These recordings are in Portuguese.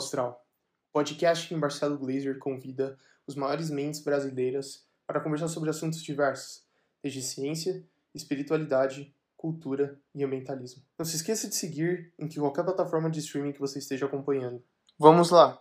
Astral, podcast em Marcelo Glazer convida os maiores mentes brasileiras para conversar sobre assuntos diversos, desde ciência, espiritualidade, cultura e ambientalismo. Não se esqueça de seguir em qualquer plataforma de streaming que você esteja acompanhando. Vamos lá!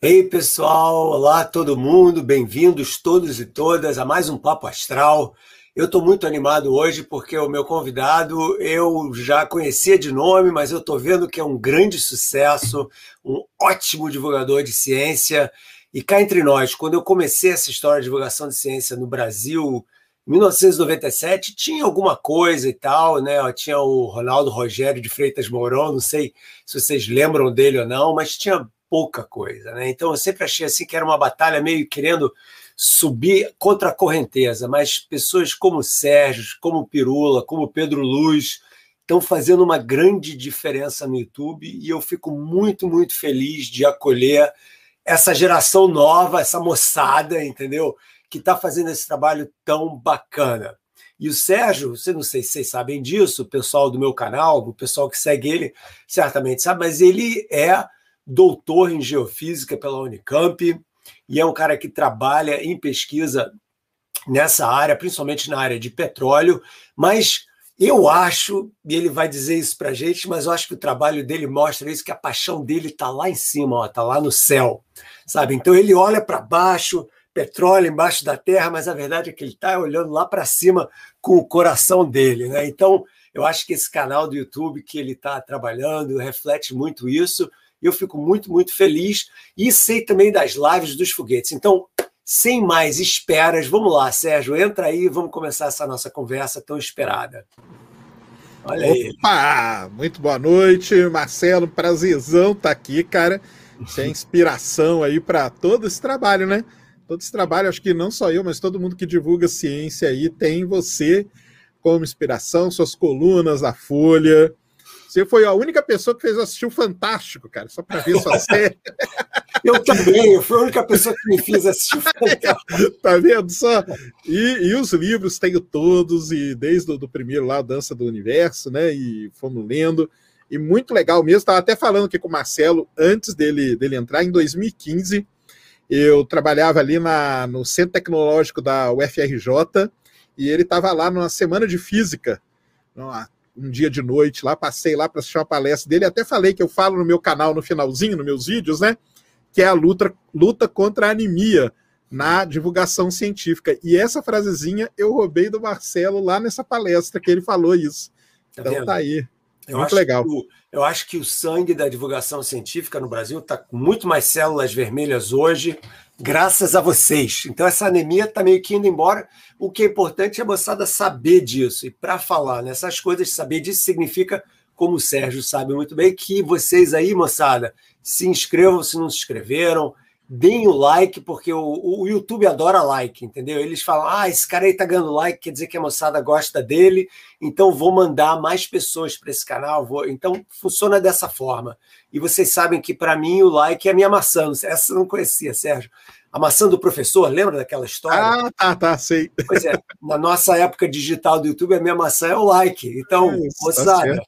Ei pessoal, olá todo mundo, bem-vindos todos e todas a mais um Papo Astral. Eu estou muito animado hoje porque o meu convidado eu já conhecia de nome, mas eu estou vendo que é um grande sucesso, um ótimo divulgador de ciência. E cá entre nós, quando eu comecei essa história de divulgação de ciência no Brasil, em 1997, tinha alguma coisa e tal, né? Tinha o Ronaldo Rogério de Freitas Mourão, não sei se vocês lembram dele ou não, mas tinha pouca coisa, né? Então eu sempre achei assim que era uma batalha meio querendo subir contra a correnteza, mas pessoas como Sérgio, como Pirula, como Pedro Luz estão fazendo uma grande diferença no YouTube e eu fico muito, muito feliz de acolher essa geração nova, essa moçada, entendeu? Que está fazendo esse trabalho tão bacana. E o Sérgio, você não sei se vocês sabem disso, o pessoal do meu canal, o pessoal que segue ele, certamente sabe, mas ele é doutor em geofísica pela Unicamp, e é um cara que trabalha em pesquisa nessa área, principalmente na área de petróleo, mas eu acho, e ele vai dizer isso para a gente, mas eu acho que o trabalho dele mostra isso, que a paixão dele está lá em cima, está lá no céu, sabe? Então ele olha para baixo, petróleo embaixo da terra, mas a verdade é que ele está olhando lá para cima com o coração dele, né? Então eu acho que esse canal do YouTube que ele está trabalhando reflete muito isso, eu fico muito, muito feliz e sei também das lives dos foguetes. Então, sem mais esperas, vamos lá, Sérgio, entra aí e vamos começar essa nossa conversa tão esperada. Olha aí. Muito boa noite, Marcelo. Prazerzão estar tá aqui, cara. Isso é inspiração aí para todo esse trabalho, né? Todo esse trabalho, acho que não só eu, mas todo mundo que divulga ciência aí tem você como inspiração, suas colunas, a Folha, você foi a única pessoa que fez assistir o Fantástico, cara, só para ver sua série. Eu também, eu fui a única pessoa que me fez assistir o Fantástico. tá vendo só? E, e os livros tenho todos, e desde o do primeiro lá, Dança do Universo, né? E fomos lendo. E muito legal mesmo. Estava até falando aqui com o Marcelo, antes dele, dele entrar, em 2015, eu trabalhava ali na, no Centro Tecnológico da UFRJ, e ele estava lá numa semana de física, numa um dia de noite lá, passei lá para assistir uma palestra dele, até falei que eu falo no meu canal no finalzinho, nos meus vídeos, né? Que é a luta, luta contra a anemia na divulgação científica. E essa frasezinha eu roubei do Marcelo lá nessa palestra que ele falou isso. Tá então tá aí. Eu muito legal. O, eu acho que o sangue da divulgação científica no Brasil está com muito mais células vermelhas hoje graças a vocês. Então, essa anemia está meio que indo embora. O que é importante é a moçada saber disso. E para falar nessas coisas, saber disso significa, como o Sérgio sabe muito bem, que vocês aí, moçada, se inscrevam se não se inscreveram, deem o like, porque o, o YouTube adora like, entendeu? Eles falam: ah, esse cara aí tá ganhando like, quer dizer que a moçada gosta dele, então vou mandar mais pessoas para esse canal. Vou... Então funciona dessa forma. E vocês sabem que para mim o like é a minha maçã. Essa eu não conhecia, Sérgio. A maçã do professor, lembra daquela história? Ah, tá, tá, sei. Pois é, na nossa época digital do YouTube, a minha maçã é o like. Então, é Isso, tá moçada. Tá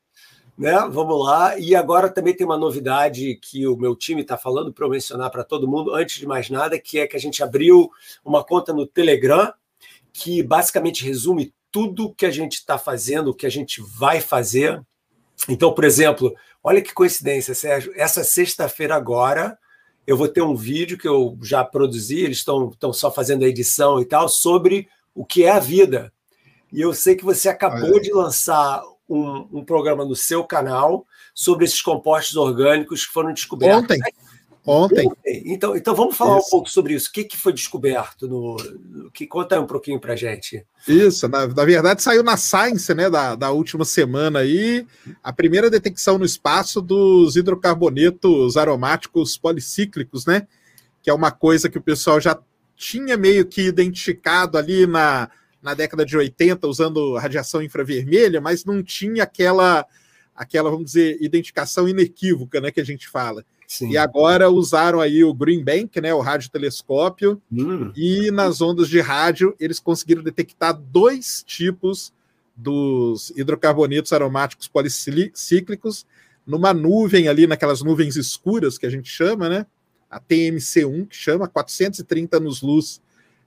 né? Vamos lá. E agora também tem uma novidade que o meu time está falando para eu mencionar para todo mundo, antes de mais nada, que é que a gente abriu uma conta no Telegram, que basicamente resume tudo que a gente está fazendo, o que a gente vai fazer. Então, por exemplo, olha que coincidência, Sérgio. Essa sexta-feira agora eu vou ter um vídeo que eu já produzi, eles estão só fazendo a edição e tal, sobre o que é a vida. E eu sei que você acabou de lançar um, um, programa no seu canal sobre esses compostos orgânicos que foram descobertos. Ontem. Ontem. Então, então vamos falar isso. um pouco sobre isso. O que, que foi descoberto? No, no que Conta aí um pouquinho para gente. Isso, na, na, verdade saiu na Science né, da, da última semana aí a primeira detecção no espaço dos hidrocarbonetos aromáticos policíclicos, né? Que é uma coisa que o pessoal já tinha meio que identificado ali na, na década de 80 usando radiação infravermelha, mas não tinha aquela, aquela vamos dizer, identificação inequívoca, né, que a gente fala. Sim. E agora usaram aí o Green Bank, né, o radiotelescópio, hum. e nas ondas de rádio eles conseguiram detectar dois tipos dos hidrocarbonetos aromáticos policíclicos numa nuvem ali, naquelas nuvens escuras que a gente chama, né? A TMC1, que chama 430 anos-luz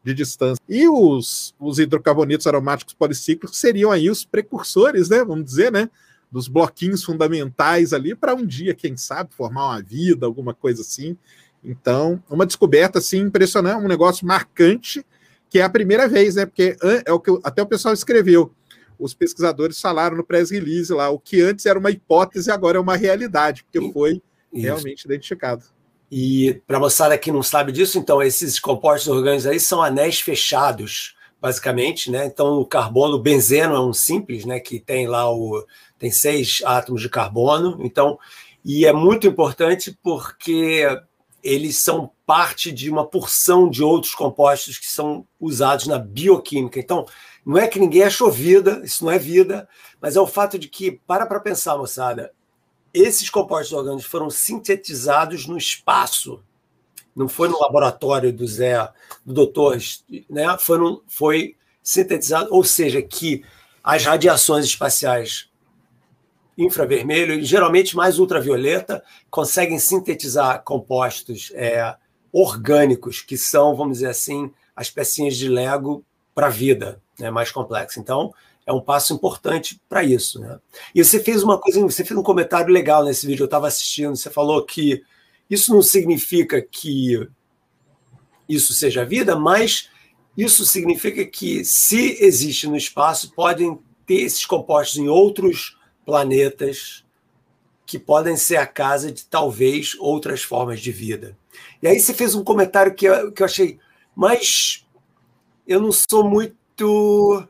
de distância. E os, os hidrocarbonetos aromáticos policíclicos seriam aí os precursores, né? Vamos dizer, né? Dos bloquinhos fundamentais ali para um dia, quem sabe, formar uma vida, alguma coisa assim. Então, uma descoberta assim impressionante, um negócio marcante, que é a primeira vez, né? Porque é o que até o pessoal escreveu. Os pesquisadores falaram no press release lá, o que antes era uma hipótese, agora é uma realidade, porque foi Isso. realmente identificado. E para moçada que não sabe disso, então, esses compostos orgânicos aí são anéis fechados, basicamente, né? Então, o carbono, o benzeno é um simples, né? Que tem lá o. tem seis átomos de carbono. Então, e é muito importante porque eles são parte de uma porção de outros compostos que são usados na bioquímica. Então, não é que ninguém achou vida, isso não é vida, mas é o fato de que, para para pensar, moçada, esses compostos orgânicos foram sintetizados no espaço. Não foi no laboratório do Zé, do doutor, né? Foi, no, foi sintetizado, ou seja, que as radiações espaciais infravermelho geralmente mais ultravioleta conseguem sintetizar compostos é, orgânicos que são, vamos dizer assim, as pecinhas de Lego para a vida né, mais complexa. Então, é um passo importante para isso. Né? E você fez uma coisa, você fez um comentário legal nesse vídeo, eu estava assistindo, você falou que isso não significa que isso seja vida, mas isso significa que se existe no espaço, podem ter esses compostos em outros planetas que podem ser a casa de talvez outras formas de vida. E aí você fez um comentário que eu, que eu achei, mas eu não sou muito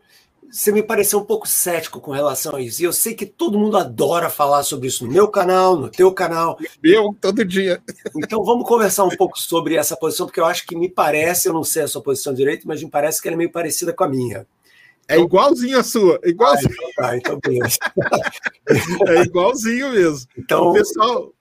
você me pareceu um pouco cético com relação a isso. E eu sei que todo mundo adora falar sobre isso no meu canal, no teu canal. Eu, todo dia. Então vamos conversar um pouco sobre essa posição, porque eu acho que me parece, eu não sei a sua posição direito, mas me parece que ela é meio parecida com a minha. É igualzinho a sua, igualzinho. Ah, então, tá, então é igualzinho mesmo. Então, o pessoal,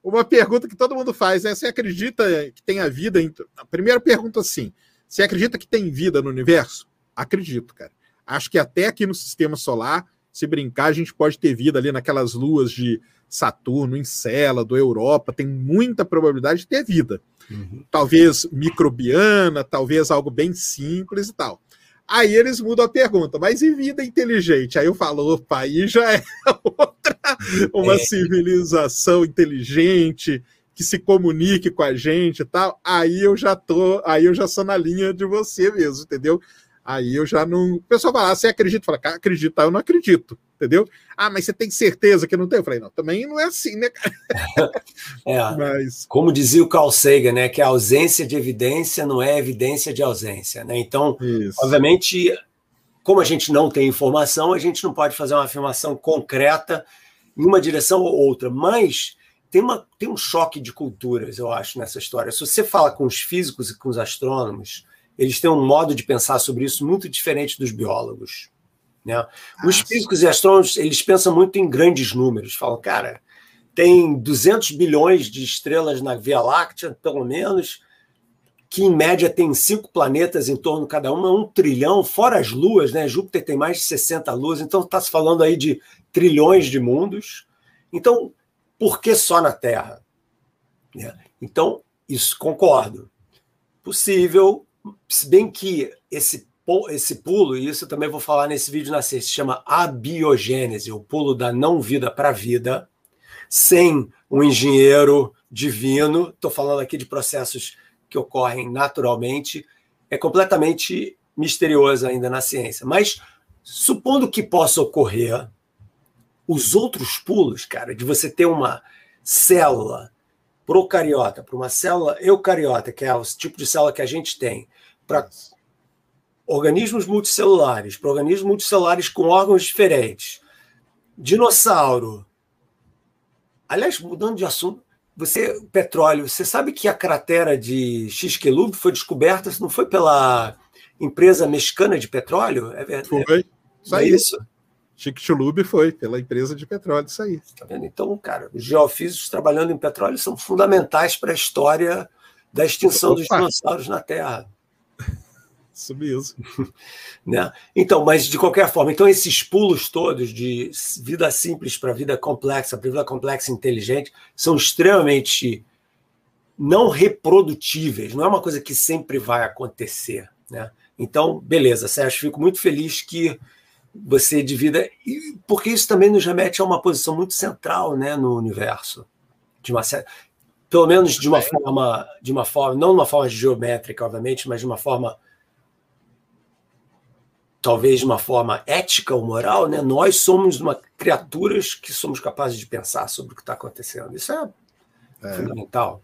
uma pergunta que todo mundo faz é: você acredita que tem a vida? A primeira pergunta assim: você acredita que tem vida no universo? Acredito, cara. Acho que até aqui no sistema solar, se brincar, a gente pode ter vida ali naquelas luas de Saturno, Encélado, Europa, tem muita probabilidade de ter vida. Uhum. Talvez microbiana, talvez algo bem simples e tal. Aí eles mudam a pergunta, mas e vida inteligente? Aí eu falo, opa, aí já é outra, uma é. civilização inteligente que se comunique com a gente e tal. Aí eu já tô, aí eu já sou na linha de você mesmo, entendeu? Aí eu já não. O pessoal vai lá, você acredita? Fala, cara, acredita, eu não acredito, entendeu? Ah, mas você tem certeza que não tem? Eu falei, não, também não é assim, né, cara? é, mas... Como dizia o Carl Sagan, né, que a ausência de evidência não é evidência de ausência, né? Então, Isso. obviamente, como a gente não tem informação, a gente não pode fazer uma afirmação concreta em uma direção ou outra, mas tem, uma, tem um choque de culturas, eu acho, nessa história. Se você fala com os físicos e com os astrônomos, eles têm um modo de pensar sobre isso muito diferente dos biólogos. Né? Os ah, físicos e astrônomos eles pensam muito em grandes números. Falam, cara, tem 200 bilhões de estrelas na Via Láctea, pelo menos, que em média tem cinco planetas em torno de cada uma, um trilhão, fora as luas, né? Júpiter tem mais de 60 luas, então está se falando aí de trilhões de mundos. Então, por que só na Terra? Né? Então, isso concordo. Possível se bem que esse, esse pulo, e isso eu também vou falar nesse vídeo na sexta, se chama abiogênese, o pulo da não vida para a vida, sem um engenheiro divino, estou falando aqui de processos que ocorrem naturalmente, é completamente misterioso ainda na ciência. Mas supondo que possa ocorrer, os outros pulos, cara, de você ter uma célula procariota para uma célula eucariota, que é o tipo de célula que a gente tem, para organismos multicelulares, para organismos multicelulares com órgãos diferentes, dinossauro. Aliás, mudando de assunto, você, petróleo, você sabe que a cratera de Xquelub foi descoberta, não foi pela empresa mexicana de petróleo? É verdade. Foi. Só é isso. Chicxulub foi pela empresa de petróleo, isso aí. Tá vendo? Então, cara, os geofísicos trabalhando em petróleo são fundamentais para a história da extinção Opa. dos dinossauros na Terra. Isso mesmo. né? Então, mas de qualquer forma, então esses pulos todos de vida simples para vida complexa, para vida complexa e inteligente, são extremamente não reprodutíveis, não é uma coisa que sempre vai acontecer. Né? Então, beleza, Sérgio, fico muito feliz que você divida, porque isso também nos remete a uma posição muito central né, no universo. De uma, pelo menos de uma forma, de uma forma, não de uma forma geométrica, obviamente, mas de uma forma talvez de uma forma ética ou moral, né? Nós somos uma criaturas que somos capazes de pensar sobre o que está acontecendo. Isso é, é, fundamental.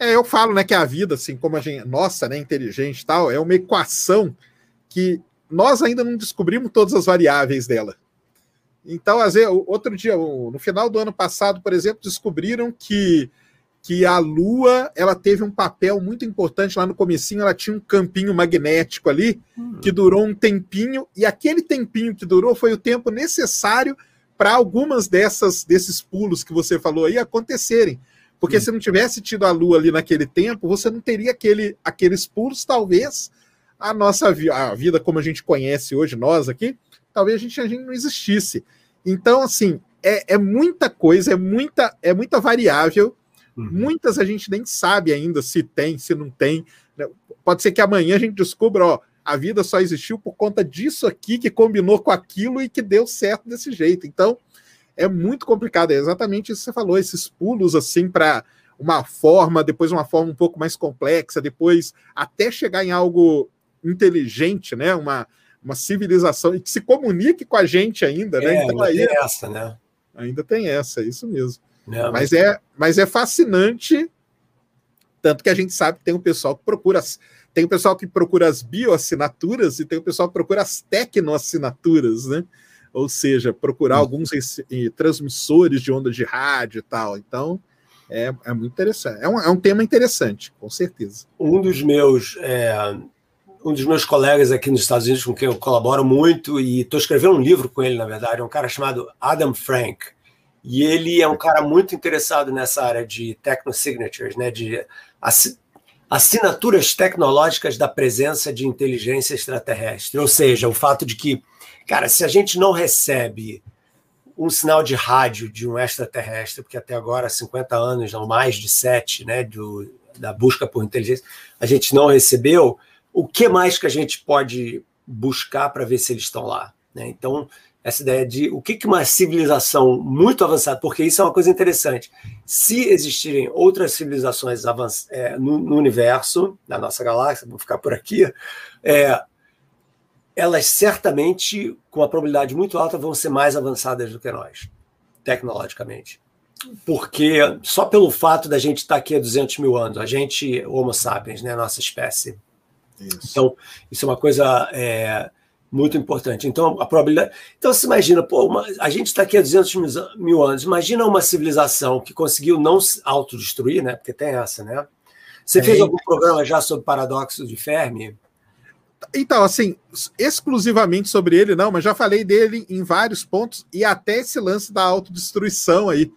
É, eu falo, né, que a vida, assim, como a gente, nossa, né, inteligente e tal, é uma equação que nós ainda não descobrimos todas as variáveis dela. Então, às vezes, outro dia, no final do ano passado, por exemplo, descobriram que, que a Lua ela teve um papel muito importante lá no comecinho, ela tinha um campinho magnético ali uhum. que durou um tempinho, e aquele tempinho que durou foi o tempo necessário para algumas dessas desses pulos que você falou aí acontecerem. Porque uhum. se não tivesse tido a Lua ali naquele tempo, você não teria aquele, aqueles pulos, talvez a nossa vi a vida como a gente conhece hoje, nós aqui, talvez a gente, a gente não existisse. Então, assim, é, é muita coisa, é muita, é muita variável. Uhum. Muitas a gente nem sabe ainda se tem, se não tem. Né? Pode ser que amanhã a gente descubra, ó, a vida só existiu por conta disso aqui que combinou com aquilo e que deu certo desse jeito. Então, é muito complicado. É exatamente isso que você falou, esses pulos assim para uma forma, depois uma forma um pouco mais complexa, depois até chegar em algo inteligente, né? Uma, uma civilização e que se comunique com a gente ainda, né? É, então, aí, tem essa, né? Ainda tem essa, é isso mesmo. Não, mas, mas, é, mas é fascinante, tanto que a gente sabe que tem um pessoal que procura tem o pessoal que procura as bioassinaturas e tem o pessoal que procura as tecnoassinaturas, né? Ou seja, procurar alguns transmissores de onda de rádio e tal. Então, é, é muito interessante. É um, é um tema interessante, com certeza. Um dos meus é, um dos meus colegas aqui nos Estados Unidos, com quem eu colaboro muito, e estou escrevendo um livro com ele, na verdade, é um cara chamado Adam Frank. E ele é um cara muito interessado nessa área de technosignatures, né, de assinaturas tecnológicas da presença de inteligência extraterrestre. Ou seja, o fato de que, cara, se a gente não recebe um sinal de rádio de um extraterrestre, porque até agora, 50 anos, não mais de sete, né, do, da busca por inteligência, a gente não recebeu, o que mais que a gente pode buscar para ver se eles estão lá? Né? Então, essa ideia de o que, que uma civilização muito avançada, porque isso é uma coisa interessante. Se existirem outras civilizações é, no, no, universo, na nossa galáxia, vou ficar por aqui, é, elas certamente, com uma probabilidade muito alta, vão ser mais avançadas do que nós, tecnologicamente. Porque só pelo fato da gente estar aqui há 200 mil anos, a gente, Homo sapiens, né, nossa espécie, isso. Então, isso é uma coisa é, muito importante. Então, a probabilidade. Então, você imagina, pô, uma... a gente está aqui há 200 mil anos. Imagina uma civilização que conseguiu não se autodestruir, né? Porque tem essa, né? Você é, fez algum programa já sobre paradoxo de Fermi? Então, assim, exclusivamente sobre ele, não, mas já falei dele em vários pontos, e até esse lance da autodestruição aí,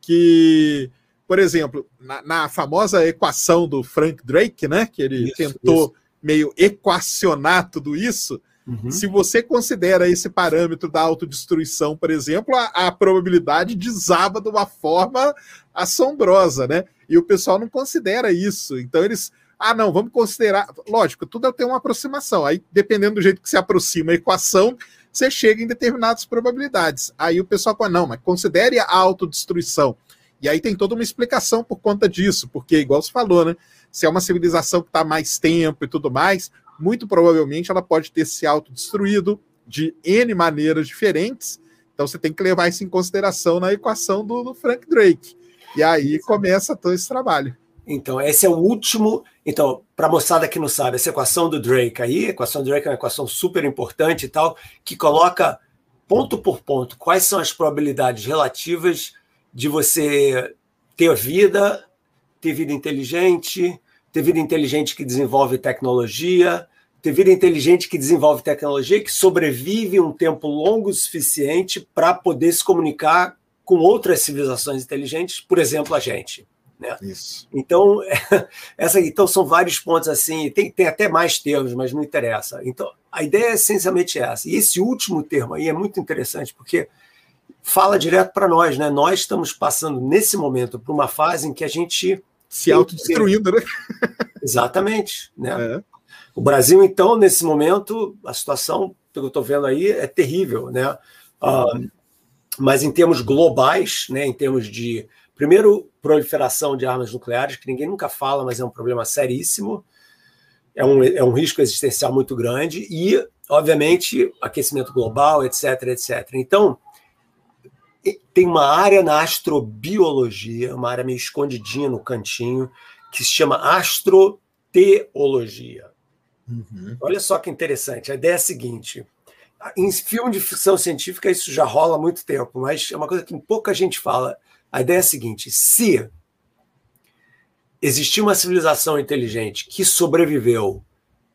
que, por exemplo, na, na famosa equação do Frank Drake, né, que ele isso, tentou isso meio equacionar tudo isso, uhum. se você considera esse parâmetro da autodestruição, por exemplo, a, a, probabilidade desaba de uma forma assombrosa, né? E o pessoal não considera isso. Então eles. Ah, não, vamos considerar. Lógico, tudo tem uma aproximação. Aí, dependendo do jeito que se aproxima a equação, você chega em determinadas probabilidades. Aí o pessoal fala, não, mas considere a autodestruição. E aí tem toda uma explicação por conta disso, porque, igual você falou, né? Se é uma civilização que está mais tempo e tudo mais, muito provavelmente ela pode ter se autodestruído de N maneiras diferentes. Então você tem que levar isso em consideração na equação do, do Frank Drake. E aí começa todo esse trabalho. Então, esse é o último. Então, para a moçada que não sabe, essa equação do Drake aí, a equação do Drake é uma equação super importante e tal, que coloca ponto por ponto quais são as probabilidades relativas de você ter vida, ter vida inteligente, ter vida inteligente que desenvolve tecnologia, ter vida inteligente que desenvolve tecnologia que sobrevive um tempo longo o suficiente para poder se comunicar com outras civilizações inteligentes, por exemplo, a gente. Né? Isso. Então, essa, então, são vários pontos assim, tem, tem até mais termos, mas não interessa. Então, a ideia é essencialmente essa. E esse último termo aí é muito interessante, porque fala direto para nós, né? Nós estamos passando nesse momento por uma fase em que a gente se autodestruindo, né? Exatamente, né? É. O Brasil, então, nesse momento, a situação, pelo que eu estou vendo aí, é terrível, né? Uh, mas em termos globais, né, em termos de, primeiro, proliferação de armas nucleares, que ninguém nunca fala, mas é um problema seríssimo, é um, é um risco existencial muito grande, e, obviamente, aquecimento global, etc, etc. Então, tem uma área na astrobiologia, uma área meio escondidinha no cantinho, que se chama astroteologia. Uhum. Olha só que interessante. A ideia é a seguinte: em filme de ficção científica isso já rola há muito tempo, mas é uma coisa que pouca gente fala. A ideia é a seguinte: se existir uma civilização inteligente que sobreviveu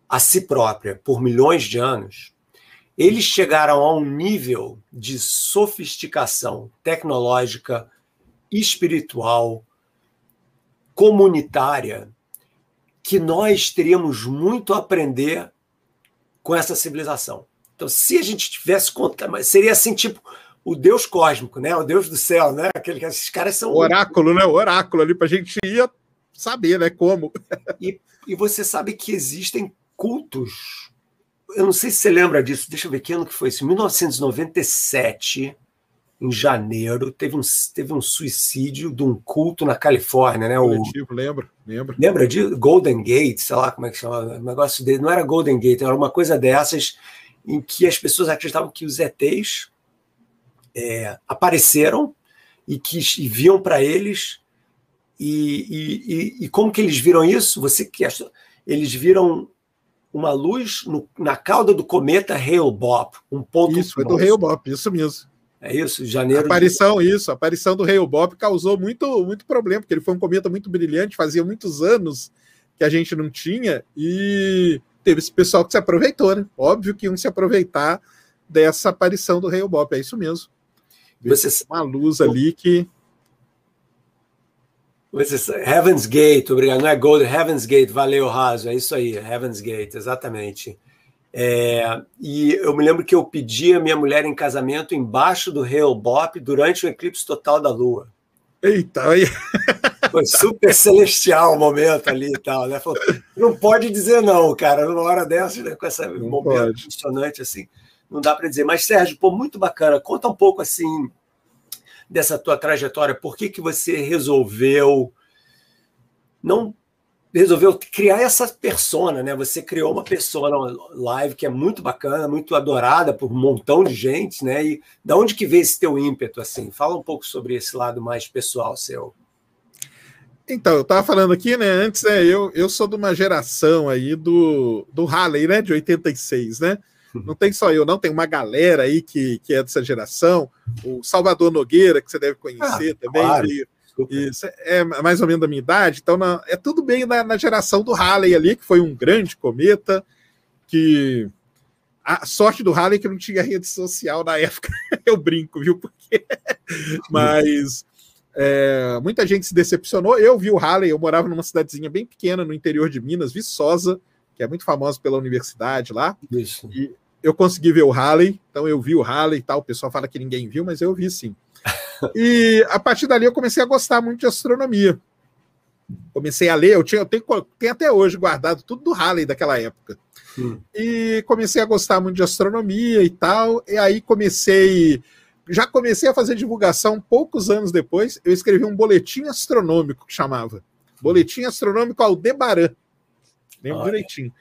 a si própria por milhões de anos, eles chegaram a um nível de sofisticação tecnológica, espiritual, comunitária, que nós teríamos muito a aprender com essa civilização. Então, se a gente tivesse conta, mas seria assim, tipo, o Deus cósmico, né? O Deus do céu, né? Aquele, esses caras são. O oráculo, né? O oráculo ali para a gente ia saber, né? Como. E, e você sabe que existem cultos eu não sei se você lembra disso, deixa eu ver que ano que foi isso. Em 1997, em janeiro, teve um, teve um suicídio de um culto na Califórnia, né? O, lembro, lembro. Lembra de Golden Gate, sei lá como é que chama, o negócio dele, não era Golden Gate, era uma coisa dessas em que as pessoas acreditavam que os ETs é, apareceram e que e viam para eles e, e, e, e, como que eles viram isso? Você que achou, eles viram uma luz no, na cauda do cometa Hale-Bopp, um ponto. Isso, foi do Hale-Bopp, isso mesmo. É isso, janeiro. Aparição, de... isso, a aparição do Hale-Bopp causou muito, muito problema, porque ele foi um cometa muito brilhante, fazia muitos anos que a gente não tinha, e teve esse pessoal que se aproveitou, né? Óbvio que iam se aproveitar dessa aparição do Hale-Bopp, é isso mesmo. Você... Uma luz ali que Heaven's Gate, obrigado. Não é Gold, Heaven's Gate, valeu, Raso. É isso aí, Heaven's Gate, exatamente. É, e eu me lembro que eu pedi a minha mulher em casamento embaixo do Hale Bop durante o eclipse total da Lua. Eita, aí. Foi super celestial o momento ali e tal, né? Falou, não pode dizer não, cara, numa hora dessa, né, com esse momento pode. impressionante assim, não dá para dizer. Mas, Sérgio, pô, muito bacana. Conta um pouco assim dessa tua trajetória? Por que, que você resolveu não resolveu criar essa persona, né? Você criou uma persona live que é muito bacana, muito adorada por um montão de gente, né? E da onde que veio esse teu ímpeto assim? Fala um pouco sobre esse lado mais pessoal seu. Então, eu estava falando aqui, né? Antes, né, eu, eu sou de uma geração aí do, do Halley, né? De 86, né? Não tem só eu, não, tem uma galera aí que, que é dessa geração. O Salvador Nogueira, que você deve conhecer ah, também. Claro. E, isso é mais ou menos da minha idade, então na, é tudo bem na, na, geração do Halley ali, que foi um grande cometa, que a sorte do Halley é que não tinha rede social na época, eu brinco, viu? Porque, mas é, muita gente se decepcionou. Eu vi o Halley, eu morava numa cidadezinha bem pequena no interior de Minas, Viçosa, que é muito famosa pela universidade lá. Isso. E eu consegui ver o Halley, então eu vi o Halley e tal. O pessoal fala que ninguém viu, mas eu vi sim. e a partir dali eu comecei a gostar muito de astronomia. Comecei a ler, eu, tinha, eu tenho, tenho até hoje guardado tudo do Halley daquela época. Hum. E comecei a gostar muito de astronomia e tal. E aí comecei. Já comecei a fazer divulgação poucos anos depois. Eu escrevi um boletim astronômico que chamava Boletim Astronômico Aldebaran. Lembro direitinho.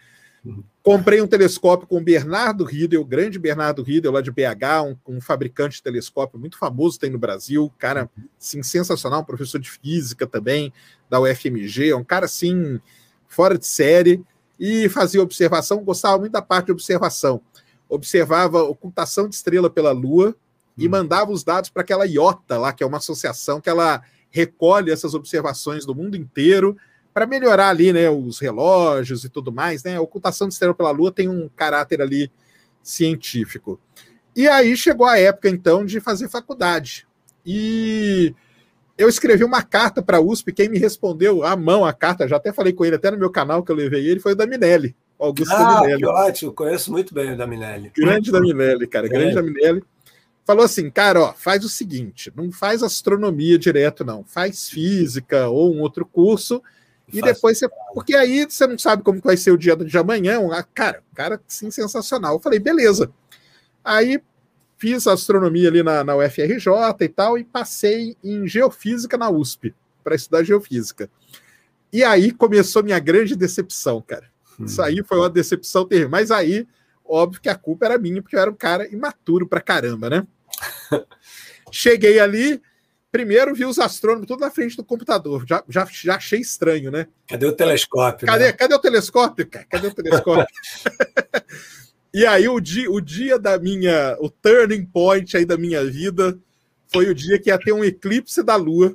Comprei um telescópio com o Bernardo Riedel, o grande Bernardo Riedel, lá de BH, um, um, fabricante de telescópio muito famoso, tem no Brasil, cara, sim, sensacional, professor de física também, da UFMG, é um cara, assim, fora de série, e fazia observação, gostava muito da parte de observação. Observava ocultação de estrela pela Lua e hum. mandava os dados para aquela IOTA lá, que é uma associação que ela recolhe essas observações do mundo inteiro para melhorar ali, né, os relógios e tudo mais, né? A ocultação de estrela pela Lua tem um caráter ali científico. E aí chegou a época então de fazer faculdade. E eu escrevi uma carta para a USP, quem me respondeu à mão a carta, já até falei com ele, até no meu canal que eu levei ele, foi o da Minelli, Augusto ah, Minelli. que ótimo, conheço muito bem o da Minelli. Grande da Minelli, cara, grande é. da Minelli. Falou assim, cara, ó, faz o seguinte, não faz astronomia direto, não, faz física ou um outro curso, e depois você. Porque aí você não sabe como vai ser o dia de amanhã. Cara, cara, sim, sensacional. Eu falei, beleza. Aí fiz astronomia ali na, na UFRJ e tal, e passei em geofísica na USP, para estudar geofísica. E aí começou minha grande decepção, cara. Hum. Isso aí foi uma decepção terrível. Mas aí, óbvio que a culpa era minha, porque eu era um cara imaturo pra caramba, né? Cheguei ali, primeiro vi os astrônomos tudo na frente do computador. Já, já, já achei estranho, né? Cadê o telescópio? Cadê, né? cadê o telescópio? Cadê o telescópio? E aí o dia, o dia da minha, o turning point aí da minha vida foi o dia que ia ter um eclipse da Lua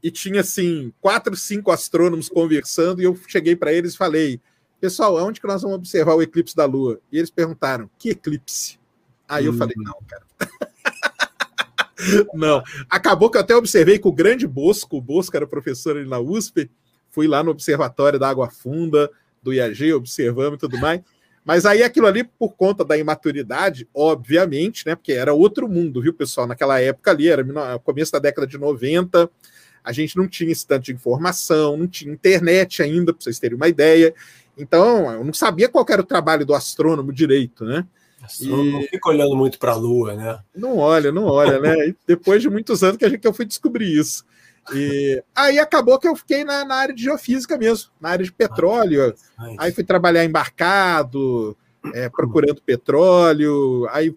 e tinha assim quatro, cinco astrônomos conversando e eu cheguei para eles e falei, pessoal, aonde que nós vamos observar o eclipse da Lua? E eles perguntaram, que eclipse? Aí eu falei, não, cara. não. Acabou que eu até observei com o grande Bosco, o Bosco era professor ali na USP, fui lá no observatório da Água Funda, do IAG, observamos e tudo mais. Mas aí aquilo ali, por conta da imaturidade, obviamente, né? Porque era outro mundo, viu, pessoal? Naquela época ali, era começo da década de 90, a gente não tinha esse tanto de informação, não tinha internet ainda, para vocês terem uma ideia. Então, eu não sabia qual era o trabalho do astrônomo direito, né? E... não fica olhando muito para a Lua, né? Não olha, não olha, né? E depois de muitos anos que, a gente, que eu fui descobrir isso. E aí acabou que eu fiquei na, na, área de geofísica mesmo, na área de petróleo. Aí fui trabalhar embarcado, é, procurando petróleo. Aí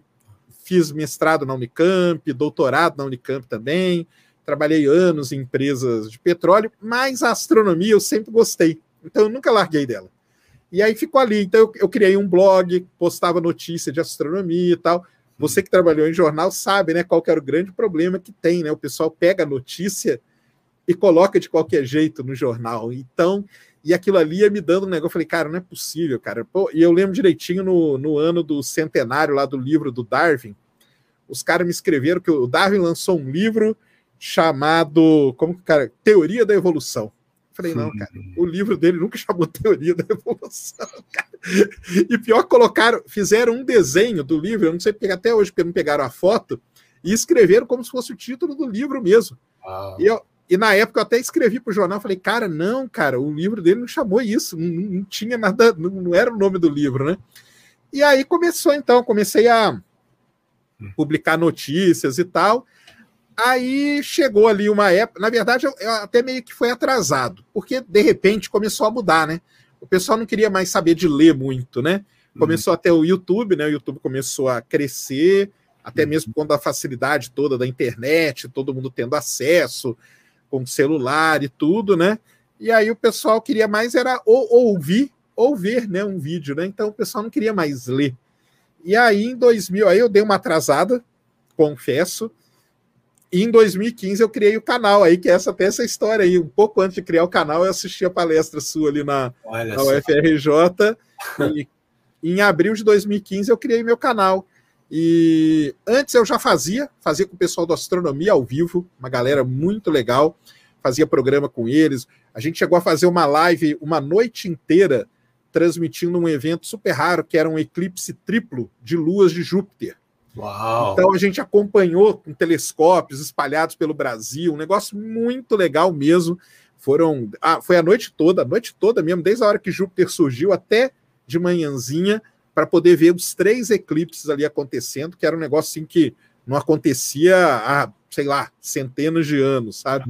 fiz mestrado na Unicamp, doutorado na Unicamp também. Trabalhei anos em empresas de petróleo, mas a astronomia eu sempre gostei. Então eu nunca larguei dela. E aí ficou ali. Então eu, eu criei um blog, postava notícia de astronomia e tal. Você que trabalhou em jornal sabe, né, qual era o grande problema que tem, né? O pessoal pega a notícia e coloca de qualquer jeito no jornal. Então, e aquilo ali ia me dando um negócio. Eu falei, cara, não é possível, cara. Pô, e eu lembro direitinho no, no ano do centenário lá do livro do Darwin, os caras me escreveram que o Darwin lançou um livro chamado, como que cara, Teoria da Evolução. Eu falei, não, cara, o livro dele nunca chamou Teoria da Evolução, cara. E pior, colocaram, fizeram um desenho do livro, eu não sei porque até hoje porque não pegaram a foto, e escreveram como se fosse o título do livro mesmo. Ah. E eu, e na época eu até escrevi para o jornal, falei, cara, não, cara, o livro dele não chamou isso, não, não tinha nada, não, não, era o nome do livro, né? E aí começou então, comecei a publicar notícias e tal. Aí chegou ali uma época, na verdade, eu, eu até meio que foi atrasado, porque de repente começou a mudar, né? O pessoal não queria mais saber de ler muito, né? Começou uhum. até o YouTube, né? O YouTube começou a crescer, até uhum. mesmo com a facilidade toda da internet, todo mundo tendo acesso, com celular e tudo, né? E aí o pessoal queria mais era ou, ouvir ou ver, né, um vídeo, né? Então o pessoal não queria mais ler. E aí em 2000, aí eu dei uma atrasada, confesso. E em 2015 eu criei o canal aí, que é essa até essa história aí. Um pouco antes de criar o canal, eu assisti a palestra sua ali na, na UFRJ. e em abril de 2015 eu criei meu canal. E antes eu já fazia, fazia com o pessoal do Astronomia ao vivo, uma galera muito legal, fazia programa com eles. A gente chegou a fazer uma live uma noite inteira transmitindo um evento super raro que era um eclipse triplo de luas de Júpiter. Uau. Então a gente acompanhou com telescópios espalhados pelo Brasil, um negócio muito legal mesmo. Foram, ah, foi a noite toda, a noite toda mesmo, desde a hora que Júpiter surgiu até de manhãzinha para poder ver os três eclipses ali acontecendo, que era um negócio assim que não acontecia há, sei lá, centenas de anos, sabe?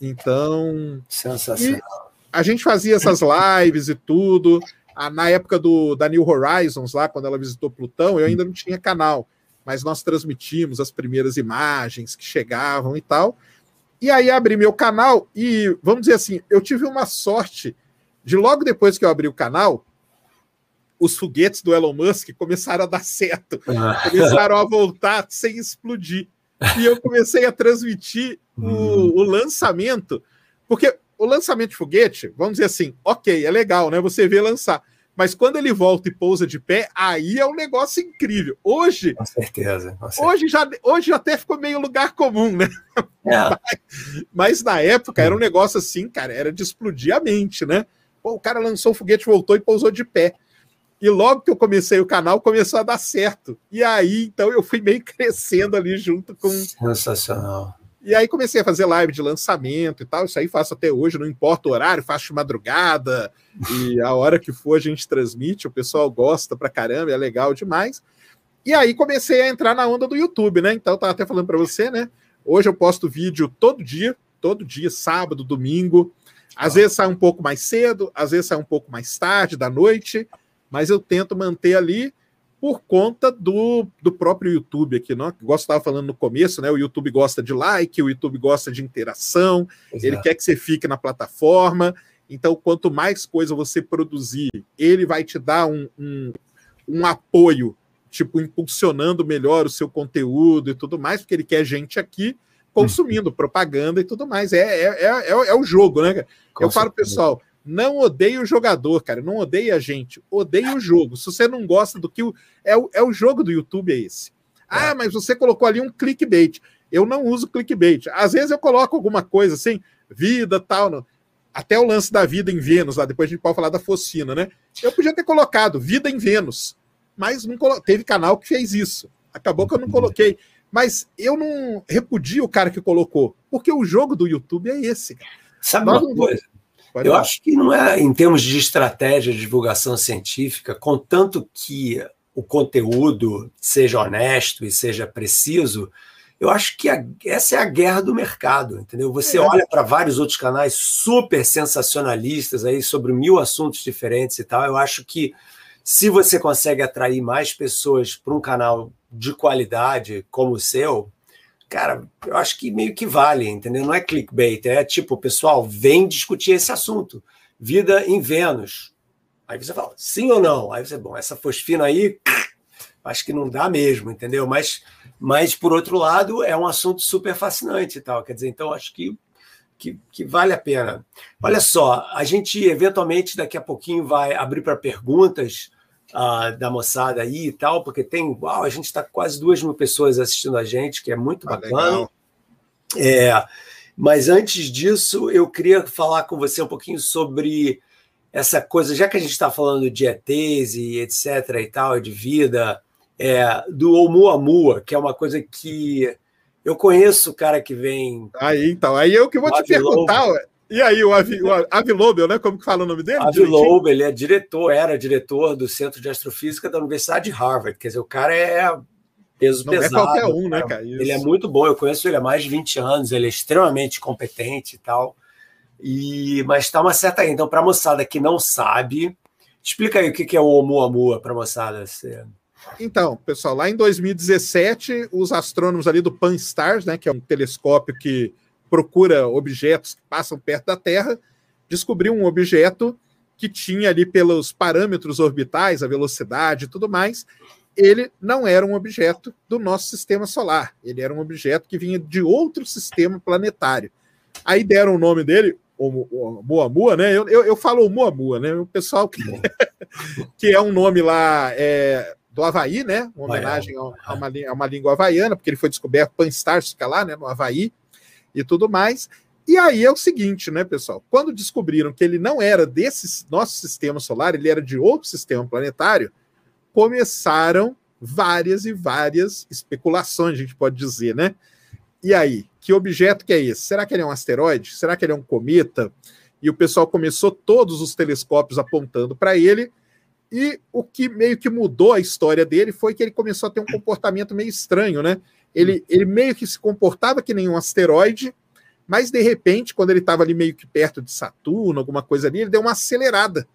Então. Sensacional. A gente fazia essas lives e tudo. Na época do, da New Horizons, lá, quando ela visitou Plutão, eu ainda não tinha canal, mas nós transmitimos as primeiras imagens que chegavam e tal. E aí abri meu canal e, vamos dizer assim, eu tive uma sorte de logo depois que eu abri o canal, os foguetes do Elon Musk começaram a dar certo, ah. começaram a voltar sem explodir. E eu comecei a transmitir o, hum. o, lançamento, porque o lançamento de foguete, vamos dizer assim, ok, é legal, né? Você vê lançar. Mas quando ele volta e pousa de pé, aí é um negócio incrível. Hoje. Com certeza. Com certeza. Hoje, já, hoje até ficou meio lugar comum, né? É. Mas, na época era um negócio assim, cara, era de explodir a mente, né? Pô, o cara lançou o foguete, voltou e pousou de pé. E logo que eu comecei o canal, começou a dar certo. E aí, então, eu fui meio crescendo ali junto com. Sensacional. E aí comecei a fazer live de lançamento e tal. Isso aí faço até hoje, não importa o horário, faço de madrugada. E a hora que for a gente transmite, o pessoal gosta pra caramba, é legal demais. E aí comecei a entrar na onda do YouTube, né? Então, eu tava até falando para você, né? Hoje eu posto vídeo todo dia, todo dia, sábado, domingo. Às vezes sai um pouco mais cedo, às vezes sai um pouco mais tarde, da noite mas eu tento manter ali por conta do, do próprio YouTube aqui, não? Igual estava falando no começo, né? O YouTube gosta de like, o YouTube gosta de interação, Exato. ele quer que você fique na plataforma. Então, quanto mais coisa você produzir, ele vai te dar um, um, um apoio, tipo, impulsionando melhor o seu conteúdo e tudo mais, porque ele quer gente aqui consumindo uhum. propaganda e tudo mais. É, é, é, é, o jogo, né? Com Eu certeza. falo, pessoal, não odeie o jogador, cara. Não odeie a gente. Odeie o jogo. Se você não gosta do que. O, é, o, é o jogo do YouTube, é esse. Ah, mas você colocou ali um clickbait. Eu não uso clickbait. Às vezes eu coloco alguma coisa assim, vida, tal. Até o lance da vida em Vênus, lá depois a gente pode falar da Focina, né? Eu podia ter colocado vida em Vênus, mas não colo... teve canal que fez isso. Acabou que eu não coloquei. Mas eu não repudio o cara que colocou, porque o jogo do YouTube é esse. Sabe Nós uma coisa? Pode eu ir. acho que não é em termos de estratégia de divulgação científica, contanto que o conteúdo seja honesto e seja preciso, eu acho que a, essa é a guerra do mercado, entendeu? Você é. olha para vários outros canais super sensacionalistas aí sobre mil assuntos diferentes e tal. Eu acho que se você consegue atrair mais pessoas para um canal de qualidade como o seu, cara, eu acho que meio que vale, entendeu? Não é clickbait, é tipo, pessoal, vem discutir esse assunto. Vida em Vênus. Aí você fala, sim ou não? Aí você, bom, essa fosfina aí, acho que não dá mesmo, entendeu? Mas, mas por outro lado, é um assunto super fascinante e tal. Quer dizer, então acho que, que, que vale a pena. Olha só, a gente eventualmente daqui a pouquinho vai abrir para perguntas uh, da moçada aí e tal, porque tem, uau, a gente está quase duas mil pessoas assistindo a gente, que é muito ah, bacana. É, mas antes disso, eu queria falar com você um pouquinho sobre essa coisa, já que a gente está falando de ETs e etc e tal, de vida, é, do Oumuamua, que é uma coisa que eu conheço o cara que vem. Aí, então, aí eu que vou te perguntar, ué. E aí, o, Avi, o né? Como que fala o nome dele? Avilobel, ele é diretor, era diretor do Centro de Astrofísica da Universidade de Harvard. Quer dizer, o cara é peso Não pesado. Não é qualquer um, né, cara? Isso. Ele é muito bom, eu conheço ele há mais de 20 anos, ele é extremamente competente e tal. E, mas está uma certa. Então, para a moçada que não sabe, explica aí o que é o Oumuamua para a moçada. Você... Então, pessoal, lá em 2017, os astrônomos ali do Pan-STARRS, né, que é um telescópio que procura objetos que passam perto da Terra, descobriu um objeto que tinha ali pelos parâmetros orbitais, a velocidade e tudo mais, ele não era um objeto do nosso sistema solar, ele era um objeto que vinha de outro sistema planetário. Aí deram o nome dele, o, Moamua, né? Eu, eu, eu falo o Moamua, né? O pessoal que, que é um nome lá é, do Havaí, né? Uma homenagem a, a, uma, a uma língua havaiana, porque ele foi descoberto, Panstar fica lá, né? No Havaí e tudo mais. E aí é o seguinte, né, pessoal? Quando descobriram que ele não era desse nosso sistema solar, ele era de outro sistema planetário, começaram várias e várias especulações, a gente pode dizer, né? E aí, que objeto que é esse? Será que ele é um asteroide? Será que ele é um cometa? E o pessoal começou todos os telescópios apontando para ele. E o que meio que mudou a história dele foi que ele começou a ter um comportamento meio estranho, né? Ele, ele meio que se comportava que nem um asteroide, mas de repente, quando ele estava ali meio que perto de Saturno, alguma coisa ali, ele deu uma acelerada,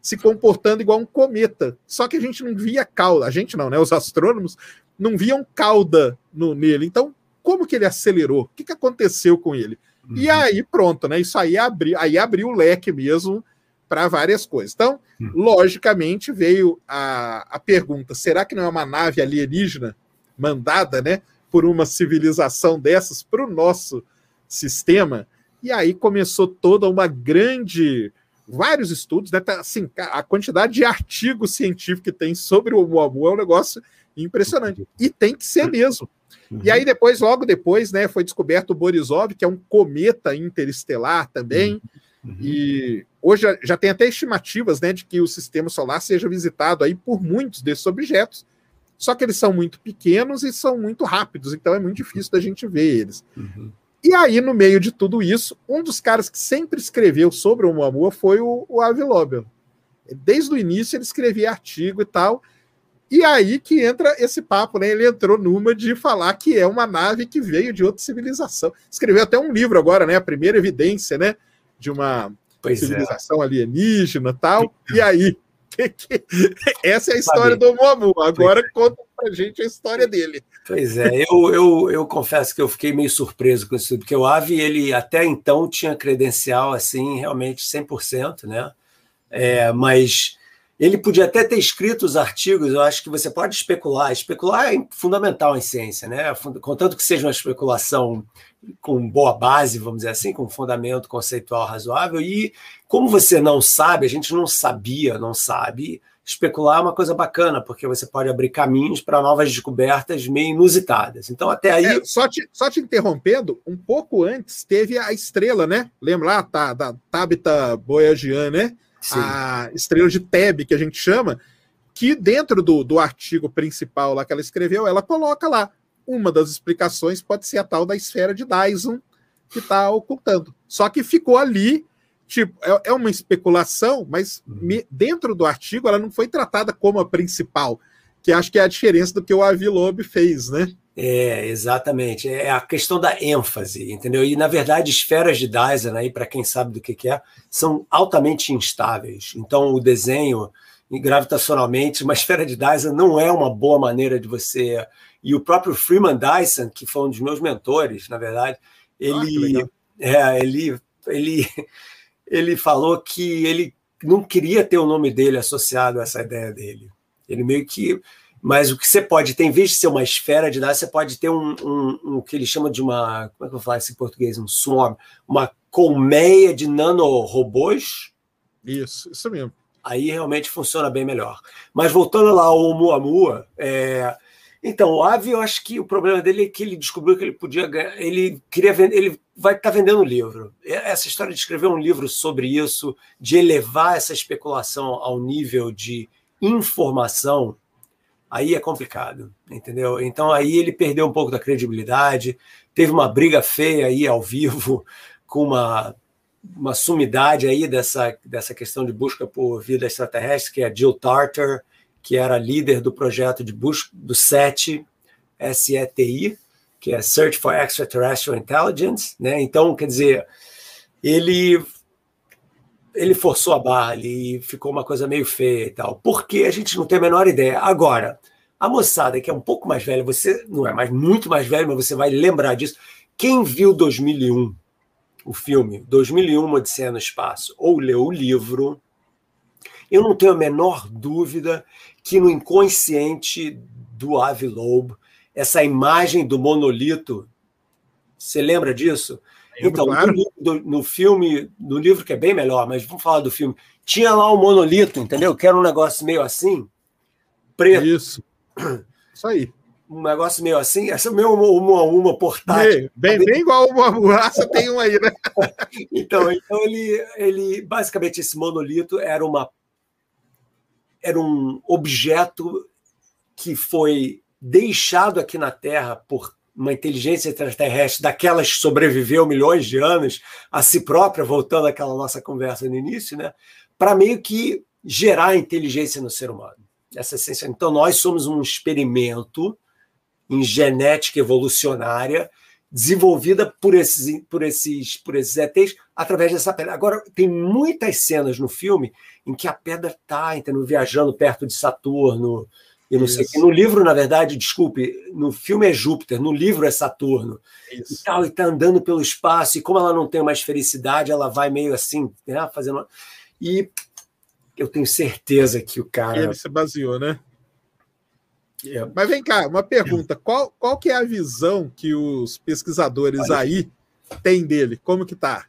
se comportando igual um cometa. Só que a gente não via cauda, a gente não, né? Os astrônomos não viam cauda no, nele. Então, como que ele acelerou? O que, que aconteceu com ele? Uhum. E aí, pronto, né? Isso aí abriu, aí abriu o leque mesmo para várias coisas. Então, uhum. logicamente, veio a, a pergunta: será que não é uma nave alienígena mandada, né? Por uma civilização dessas para o nosso sistema. E aí começou toda uma grande. Vários estudos, né? Tá, assim, a quantidade de artigos científicos que tem sobre o Oumuamua é um negócio impressionante. E tem que ser mesmo. Uhum. E aí depois, logo depois, né, foi descoberto o Borisov, que é um cometa interestelar também. Uhum. E hoje já tem até estimativas, né, de que o sistema solar seja visitado aí por muitos desses objetos. Só que eles são muito pequenos e são muito rápidos, então é muito difícil da gente ver eles. Uhum. E aí, no meio de tudo isso, um dos caras que sempre escreveu sobre o Oumuamua foi o, o Avi Loebel. Desde o início ele escrevia artigo e tal. E aí que entra esse papo, né? Ele entrou numa de falar que é uma nave que veio de outra civilização. Escreveu até um livro agora, né? A primeira evidência, né? De uma pois é. civilização é. alienígena tal. E aí, Essa é a história do Momu. Agora é. conta pra gente a história dele. Pois é, eu, eu, eu confesso que eu fiquei meio surpreso com isso, porque o Ave, ele até então tinha credencial, assim, realmente 100%, né? É, mas ele podia até ter escrito os artigos, eu acho que você pode especular. Especular é fundamental em ciência, né? Contanto que seja uma especulação com boa base, vamos dizer assim, com fundamento conceitual razoável. E como você não sabe, a gente não sabia, não sabe, especular é uma coisa bacana, porque você pode abrir caminhos para novas descobertas meio inusitadas. Então, até aí. É, só, te, só te interrompendo, um pouco antes teve a estrela, né? Lembra lá, tá, da Tabita Boyajian, né? A estrela de Teb, que a gente chama, que dentro do, do artigo principal lá que ela escreveu, ela coloca lá uma das explicações pode ser a tal da esfera de Dyson que está ocultando. Só que ficou ali, tipo, é, é uma especulação, mas uhum. me, dentro do artigo ela não foi tratada como a principal, que acho que é a diferença do que o Avi Loeb fez, né? É, exatamente. É a questão da ênfase, entendeu? E, na verdade, esferas de Dyson, aí, para quem sabe do que, que é, são altamente instáveis. Então, o desenho gravitacionalmente, uma esfera de Dyson não é uma boa maneira de você e o próprio Freeman Dyson, que foi um dos meus mentores, na verdade, ele, ah, é, ele, ele, ele falou que ele não queria ter o nome dele associado a essa ideia dele. Ele meio que. Mas o que você pode ter, em vez de ser uma esfera de dados, você pode ter um, um, um que ele chama de uma. Como é que eu vou falar isso em português? Um swarm. Uma colmeia de nanorobôs. Isso, isso mesmo. Aí realmente funciona bem melhor. Mas voltando lá ao Muamua, é, então, o Avi, eu acho que o problema dele é que ele descobriu que ele podia ganhar, ele queria vender, ele vai estar tá vendendo um livro. Essa história de escrever um livro sobre isso, de elevar essa especulação ao nível de informação, aí é complicado, entendeu? Então aí ele perdeu um pouco da credibilidade, teve uma briga feia aí ao vivo com uma uma sumidade aí dessa, dessa questão de busca por vida extraterrestre, que é Jill Tarter, que era líder do projeto de busca do SETI, SETI, que é Search for Extraterrestrial Intelligence, né? Então, quer dizer, ele ele forçou a barra ali e ficou uma coisa meio feia e tal. Porque a gente não tem a menor ideia. Agora, a moçada que é um pouco mais velha, você não é mais muito mais velho, mas você vai lembrar disso. Quem viu 2001, o filme 2001 Odisseia no Espaço, ou leu o livro, eu não tenho a menor dúvida que no inconsciente do Avi Loeb, essa imagem do monolito, você lembra disso? Então, claro. no, no, filme, no livro que é bem melhor, mas vamos falar do filme, tinha lá um monolito, entendeu? Que era um negócio meio assim, preto. Isso. Isso aí. Um negócio meio assim, essa é meio uma, uma, uma portátil. Bem, bem, bem igual uma murraça tem um aí, né? então, então ele, ele, basicamente, esse monolito era uma era um objeto que foi deixado aqui na Terra por uma inteligência extraterrestre daquelas que sobreviveu milhões de anos a si própria, voltando àquela nossa conversa no início, né? para meio que gerar inteligência no ser humano. Essa essência. Então, nós somos um experimento em genética evolucionária desenvolvida por esses, por esses, por esses ETs através dessa pedra. Agora, tem muitas cenas no filme em que a pedra está viajando perto de Saturno e não Isso. sei que. No livro, na verdade, desculpe, no filme é Júpiter, no livro é Saturno. Isso. E tal, e está andando pelo espaço, e como ela não tem uma esfericidade, ela vai meio assim, né, fazendo. E eu tenho certeza que o cara. Ele se baseou, né? É. Mas vem cá, uma pergunta: qual, qual que é a visão que os pesquisadores aí têm dele? Como que tá?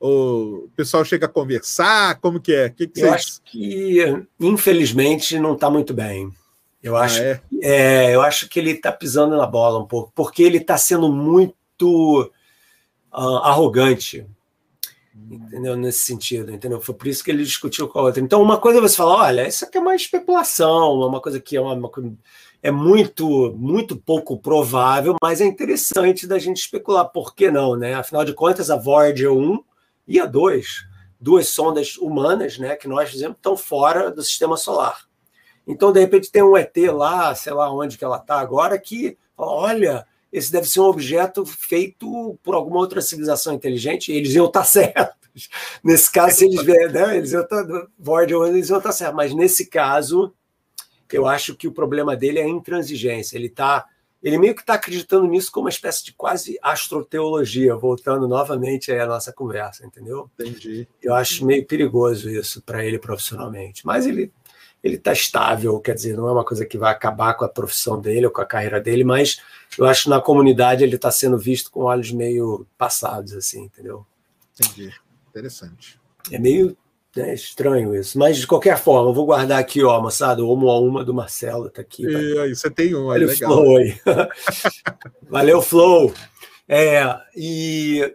O pessoal chega a conversar? Como que é? Que que Eu acho que, infelizmente, não está muito bem. Eu ah, acho é? que É, eu acho que ele está pisando na bola um pouco, porque ele está sendo muito uh, arrogante, entendeu? Nesse sentido, entendeu? Foi por isso que ele discutiu com a outra. Então, uma coisa é você falar, olha, isso aqui é uma especulação, é uma coisa que é uma, uma é muito, muito pouco provável, mas é interessante da gente especular. Por que não, né? Afinal de contas, a Voyager 1 e a 2, duas sondas humanas, né, que nós fizemos, estão fora do sistema solar. Então, de repente, tem um ET lá, sei lá onde que ela está agora, que olha, esse deve ser um objeto feito por alguma outra civilização inteligente, e eles iam estar certos. Nesse caso, se eles verem, né, eles iam estar, 1, eles iam estar certos. Mas nesse caso, eu acho que o problema dele é a intransigência. Ele tá, ele meio que está acreditando nisso como uma espécie de quase astroteologia, voltando novamente à nossa conversa, entendeu? Entendi. Eu acho meio perigoso isso para ele profissionalmente. Mas ele ele está estável, quer dizer, não é uma coisa que vai acabar com a profissão dele ou com a carreira dele, mas eu acho que na comunidade ele está sendo visto com olhos meio passados, assim, entendeu? Entendi. Interessante. É meio é estranho isso. Mas, de qualquer forma, eu vou guardar aqui, ó, moçada, o Homo a uma do Marcelo, tá aqui. Tá? E aí, você tem um, Olha legal. Flow aí. Valeu, Flow. É, e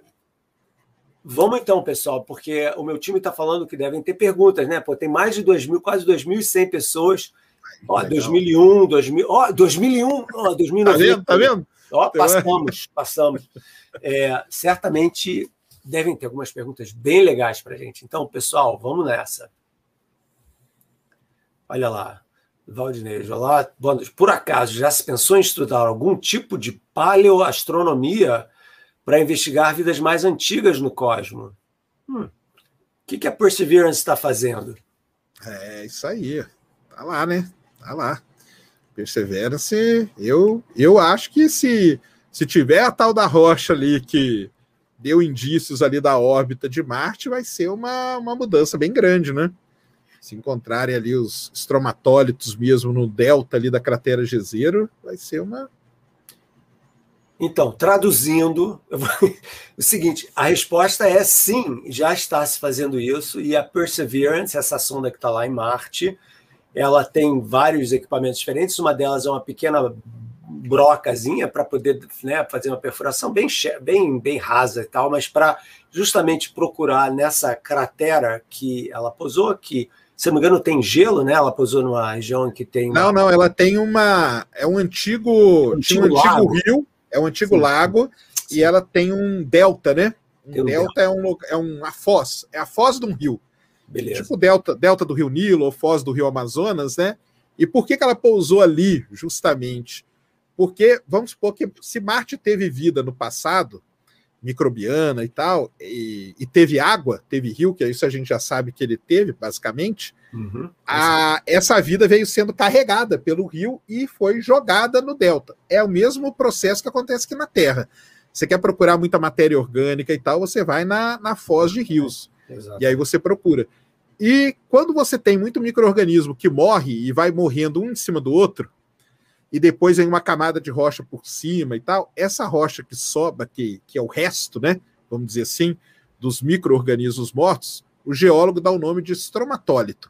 vamos então, pessoal, porque o meu time está falando que devem ter perguntas, né? Pô, tem mais de 2 mil, quase 2.100 pessoas. Ó, legal. 2001, 2000, ó, 2001, ó, 2009. Tá vendo? Tá vendo? Ó, passamos, passamos. É, certamente devem ter algumas perguntas bem legais para a gente. Então, pessoal, vamos nessa. Olha lá, Valdinei, olá. Por acaso, já se pensou em estudar algum tipo de paleoastronomia para investigar vidas mais antigas no cosmos? Hum. O que, que a Perseverance está fazendo? É isso aí. Tá lá, né? Tá lá. Perseverance, eu, eu acho que se, se tiver a tal da rocha ali que deu indícios ali da órbita de Marte, vai ser uma, uma mudança bem grande, né? Se encontrarem ali os estromatólitos mesmo no delta ali da cratera Jezero, vai ser uma. Então, traduzindo, o seguinte: a resposta é sim, já está se fazendo isso, e a Perseverance, essa sonda que está lá em Marte, ela tem vários equipamentos diferentes. Uma delas é uma pequena brocazinha para poder né, fazer uma perfuração bem, bem, bem rasa e tal, mas para justamente procurar nessa cratera que ela posou, que, se não me engano, tem gelo, né? Ela posou numa região que tem. Uma... Não, não, ela tem uma. É um antigo. antigo, um antigo rio, é um antigo Sim. lago, Sim. e ela tem um delta, né? Um, um delta, delta, é, um, é uma foz, é a foz de um rio. Beleza. Tipo delta, delta do rio Nilo ou foz do rio Amazonas, né? E por que, que ela pousou ali, justamente? Porque, vamos supor que se Marte teve vida no passado, microbiana e tal, e, e, teve água, teve rio, que isso a gente já sabe que ele teve, basicamente, uhum. a, essa vida veio sendo carregada pelo rio e foi jogada no delta. É o mesmo processo que acontece aqui na Terra. Você quer procurar muita matéria orgânica e tal, você vai na, na foz de rios. Exato. E aí você procura. E quando você tem muito microorganismo que morre e vai morrendo um em cima do outro, e depois vem uma camada de rocha por cima e tal. Essa rocha que sobra, que, que é o resto, né? Vamos dizer assim, dos micro-organismos mortos, o geólogo dá o nome de estromatólito.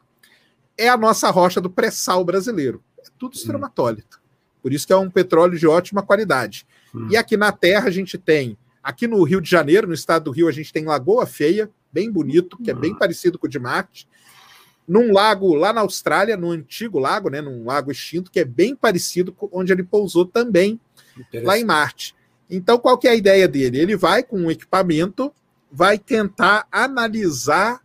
É a nossa rocha do pré-sal brasileiro. É tudo estromatólito. Por isso que é um petróleo de ótima qualidade. Hum. E aqui na Terra a gente tem, aqui no Rio de Janeiro, no estado do Rio, a gente tem Lagoa Feia, bem bonito, que é bem hum. parecido com o de Marte num lago lá na Austrália, no antigo lago, né, num lago extinto, que é bem parecido com onde ele pousou também, lá em Marte. Então, qual que é a ideia dele? Ele vai com um equipamento, vai tentar analisar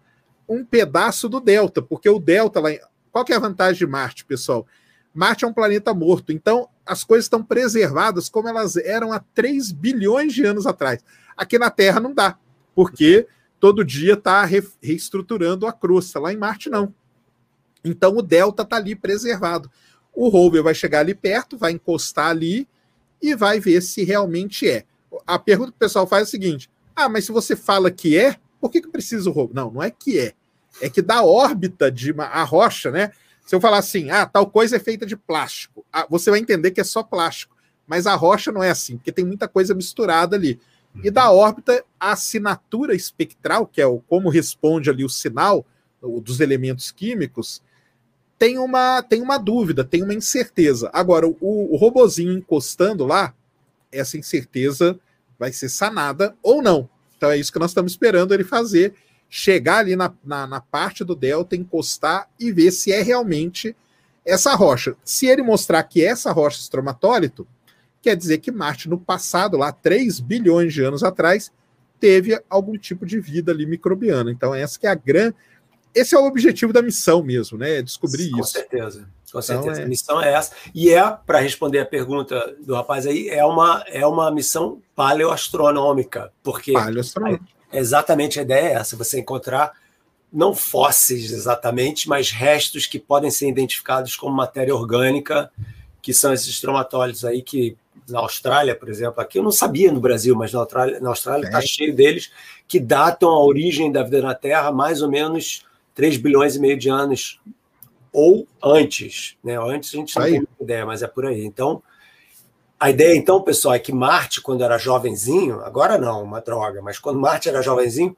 um pedaço do delta, porque o delta lá, em... qual que é a vantagem de Marte, pessoal? Marte é um planeta morto, então as coisas estão preservadas como elas eram há 3 bilhões de anos atrás. Aqui na Terra não dá, porque todo dia está re reestruturando a crosta. Lá em Marte, não. Então o delta está ali preservado. O rover vai chegar ali perto, vai encostar ali e vai ver se realmente é. A pergunta que o pessoal faz é a seguinte: ah, mas se você fala que é, por que, que precisa o rover? Não, não é que é. É que da órbita de uma, a rocha, né? Se eu falar assim, ah, tal coisa é feita de plástico, ah, você vai entender que é só plástico. Mas a rocha não é assim, porque tem muita coisa misturada ali. E da órbita, a assinatura espectral, que é o como responde ali o sinal dos elementos químicos, tem uma, tem uma dúvida, tem uma incerteza. Agora, o, o robozinho encostando lá, essa incerteza vai ser sanada ou não. Então é isso que nós estamos esperando ele fazer. Chegar ali na, na, na parte do delta, encostar e ver se é realmente essa rocha. Se ele mostrar que essa rocha estromatólito, quer dizer que Marte, no passado, lá 3 bilhões de anos atrás, teve algum tipo de vida ali microbiana. Então, essa que é a grande. Esse é o objetivo da missão mesmo, né? É descobrir com isso. Com certeza. Com então, certeza. Então, é... A missão é essa. E é, para responder a pergunta do rapaz aí, é uma, é uma missão paleoastronômica. Porque paleoastronômica. exatamente a ideia é essa: você encontrar não fósseis exatamente, mas restos que podem ser identificados como matéria orgânica, que são esses estromatólitos aí que na Austrália, por exemplo, aqui eu não sabia no Brasil, mas na Austrália na Austrália está cheio deles que datam a origem da vida na Terra mais ou menos 3 bilhões e meio de anos ou antes, né? Antes a gente não aí. tem ideia, mas é por aí. Então, a ideia então, pessoal, é que Marte quando era jovenzinho, agora não, uma droga, mas quando Marte era jovenzinho,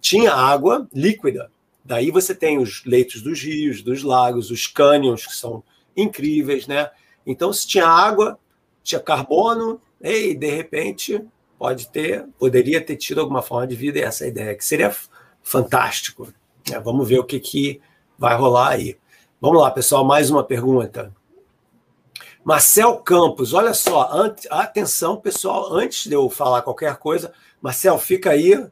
tinha água líquida. Daí você tem os leitos dos rios, dos lagos, os cânions que são incríveis, né? Então, se tinha água, tinha carbono, e de repente pode ter, poderia ter tido alguma forma de vida, e essa é ideia, que seria fantástico. É, vamos ver o que, que vai rolar aí. Vamos lá, pessoal, mais uma pergunta. Marcel Campos, olha só, atenção, pessoal, antes de eu falar qualquer coisa, Marcel, fica aí.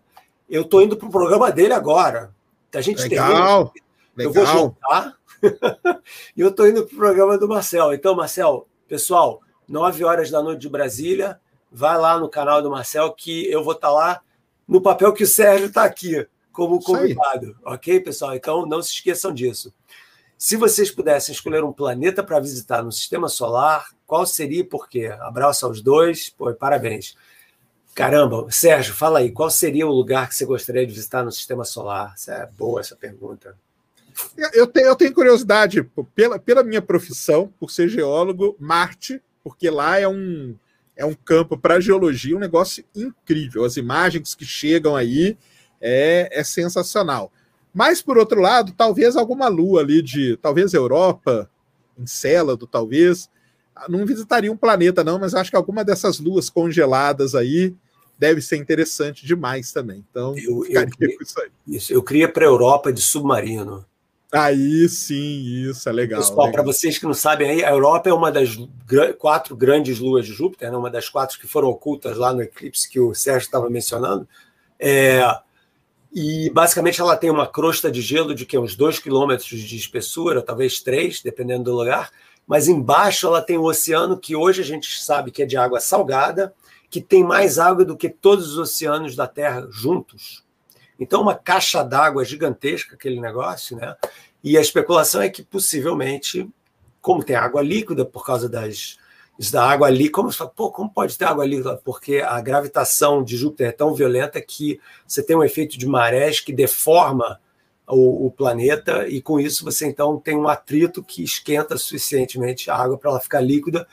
Eu estou indo para o programa dele agora. A gente legal, tem. Eu vou juntar. e eu estou indo para o programa do Marcel. Então, Marcel, pessoal, 9 horas da noite de Brasília. Vai lá no canal do Marcel que eu vou estar tá lá no papel que o Sérgio está aqui como convidado. Ok, pessoal? Então não se esqueçam disso. Se vocês pudessem escolher um planeta para visitar no sistema solar, qual seria e por quê? Abraço aos dois, pô, parabéns. Caramba, Sérgio, fala aí, qual seria o lugar que você gostaria de visitar no sistema solar? Essa é boa essa pergunta. Eu tenho, eu tenho curiosidade, pela, pela minha profissão, por ser geólogo, Marte porque lá é um, é um campo para geologia, um negócio incrível. As imagens que chegam aí é, é sensacional. Mas, por outro lado, talvez alguma lua ali de, talvez Europa, Encélado, talvez. Não visitaria um planeta, não, mas acho que alguma dessas luas congeladas aí deve ser interessante demais também. Então, eu, eu, isso aí. Isso, eu queria para a Europa de submarino. Aí sim, isso é legal. Pessoal, para vocês que não sabem, aí, a Europa é uma das quatro grandes luas de Júpiter, né? uma das quatro que foram ocultas lá no eclipse que o Sérgio estava mencionando. É, e basicamente ela tem uma crosta de gelo de que uns dois quilômetros de espessura, talvez três, dependendo do lugar. Mas embaixo ela tem o oceano que hoje a gente sabe que é de água salgada, que tem mais água do que todos os oceanos da Terra juntos. Então, uma caixa d'água gigantesca, aquele negócio, né? E a especulação é que possivelmente, como tem água líquida por causa das isso da água ali, como você fala, pô, como pode ter água líquida? Porque a gravitação de Júpiter é tão violenta que você tem um efeito de marés que deforma o, o, planeta e com isso você então tem um atrito que esquenta suficientemente a água para ela ficar líquida.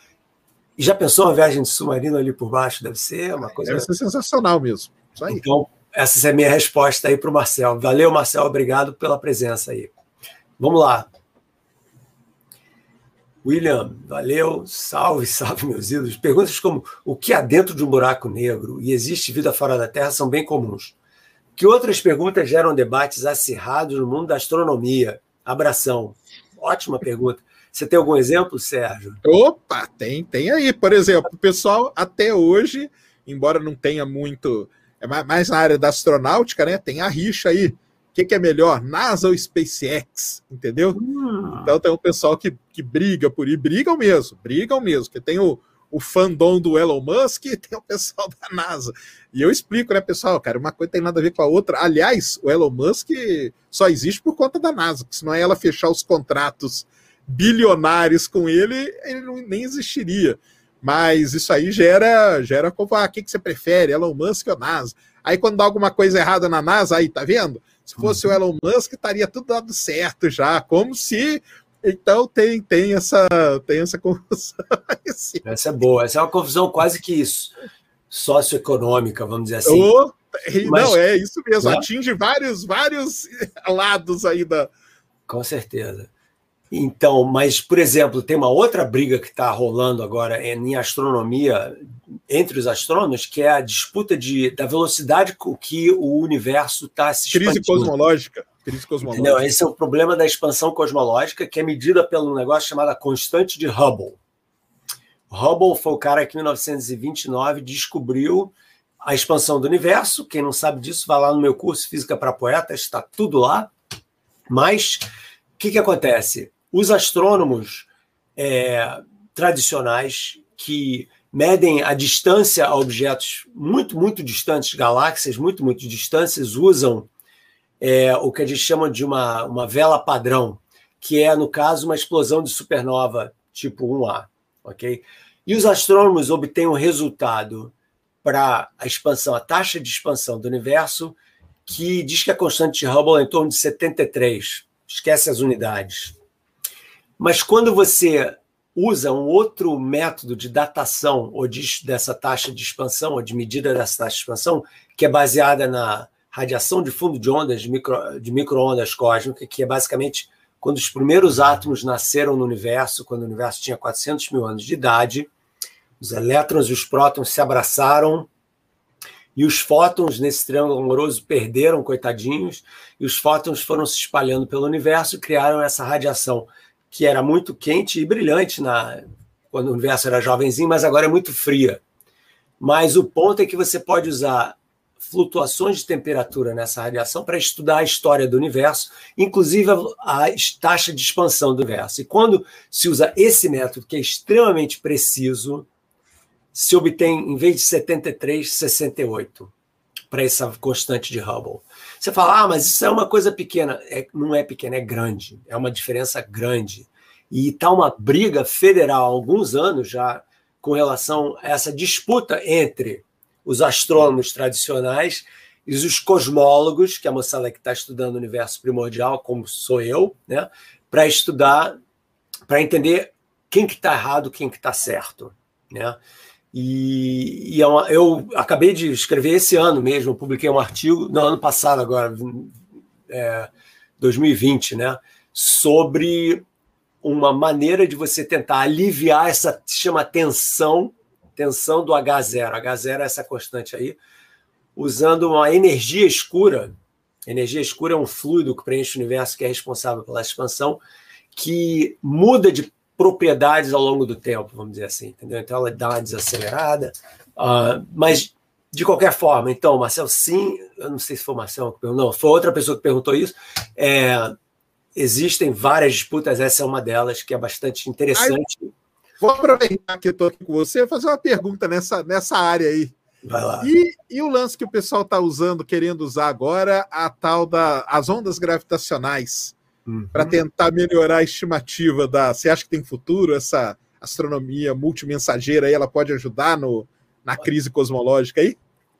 E já pensou uma viagem de submarino ali por baixo? Deve ser uma coisa. Deve ser sensacional mesmo. Então, essa é a minha resposta aí para o Marcel. Valeu, Marcel, obrigado pela presença aí. Vamos lá. William, valeu, salve, salve, meus ídolos. Perguntas como o que há dentro de um buraco negro e existe vida fora da Terra são bem comuns. Que outras perguntas geram debates acirrados no mundo da astronomia? Abração. Ótima pergunta. Você tem algum exemplo, Sérgio? Opa, tem, tem aí. Por exemplo, o pessoal até hoje, embora não tenha muito é mais na área da astronáutica, né? Tem a rixa aí. O que, que é melhor, NASA ou SpaceX? Entendeu? Hum. Então tem um pessoal que, que briga por ir, brigam mesmo, brigam mesmo, que tem o, o fandom do Elon Musk e tem o pessoal da NASA. E eu explico, né, pessoal, cara, uma coisa tem nada a ver com a outra. Aliás, o Elon Musk só existe por conta da NASA, porque senão é ela fechar os contratos bilionários com ele, ele não, nem existiria. Mas isso aí gera, gera como, ah, o que, que você prefere, Elon Musk ou NASA? Aí quando dá alguma coisa errada na NASA, aí, tá vendo? Se fosse uhum. o Elon Musk, estaria tudo dado certo já, como se então tem, tem essa tem essa confusão. essa é boa, essa é uma confusão quase que isso, socioeconômica, vamos dizer assim. Oh, Mas, não, é isso mesmo, né? atinge vários, vários lados aí da. Com certeza. Então, mas, por exemplo, tem uma outra briga que está rolando agora em astronomia entre os astrônomos, que é a disputa de, da velocidade com que o universo está se expandindo. Crise cosmológica. Crise cosmológica. Entendeu? Esse é o problema da expansão cosmológica, que é medida pelo negócio chamado constante de Hubble. Hubble foi o cara que em 1929 descobriu a expansão do universo. Quem não sabe disso, vai lá no meu curso Física para Poetas, está tudo lá. Mas o que, que acontece? Os astrônomos é, tradicionais que medem a distância a objetos muito, muito distantes, galáxias muito, muito distantes, usam é, o que a gente chama de uma, uma vela padrão, que é, no caso, uma explosão de supernova tipo 1A. ok? E os astrônomos obtêm um resultado para a expansão, a taxa de expansão do universo, que diz que a constante de Hubble é em torno de 73. Esquece as unidades. Mas quando você usa um outro método de datação ou de, dessa taxa de expansão, ou de medida dessa taxa de expansão, que é baseada na radiação de fundo de ondas, de, micro, de microondas cósmicas, que é basicamente quando os primeiros átomos nasceram no universo, quando o universo tinha 400 mil anos de idade, os elétrons e os prótons se abraçaram e os fótons nesse triângulo amoroso perderam, coitadinhos, e os fótons foram se espalhando pelo universo e criaram essa radiação que era muito quente e brilhante na, quando o universo era jovenzinho, mas agora é muito fria. Mas o ponto é que você pode usar flutuações de temperatura nessa radiação para estudar a história do universo, inclusive a, taxa de expansão do universo. E quando se usa esse método, que é extremamente preciso, se obtém, em vez de 73, 68 para essa constante de Hubble. Você fala, ah, mas isso é uma coisa pequena. É, não é pequena, é grande. É uma diferença grande. E está uma briga federal há alguns anos já com relação a essa disputa entre os astrônomos tradicionais e os cosmólogos, que é a moçada que está estudando o universo primordial, como sou eu, né, para estudar, para entender quem que está errado, quem que está certo, né? E, e é eu acabei de escrever esse ano mesmo, publiquei um artigo, no ano passado agora, é, 2020, né, sobre uma maneira de você tentar aliviar essa chama tensão, tensão do H0. H0 é essa constante aí, usando uma energia escura. Energia escura é um fluido que preenche o universo que é responsável pela expansão, que muda de propriedades ao longo do tempo, vamos dizer assim, entendeu? Então ela dá uma desacelerada, uh, mas de qualquer forma, então, Marcel, sim, eu não sei se foi o Marcel que perguntou, não, foi outra pessoa que perguntou isso. É, existem várias disputas, essa é uma delas, que é bastante interessante. Aí, vou aproveitar que eu estou aqui com você e fazer uma pergunta nessa, nessa área aí. Vai lá. E, e o lance que o pessoal está usando, querendo usar agora, a tal da as ondas gravitacionais uhum. para tentar melhorar a estimativa da. Você acha que tem futuro essa astronomia multimensageira aí? Ela pode ajudar no, na crise cosmológica aí?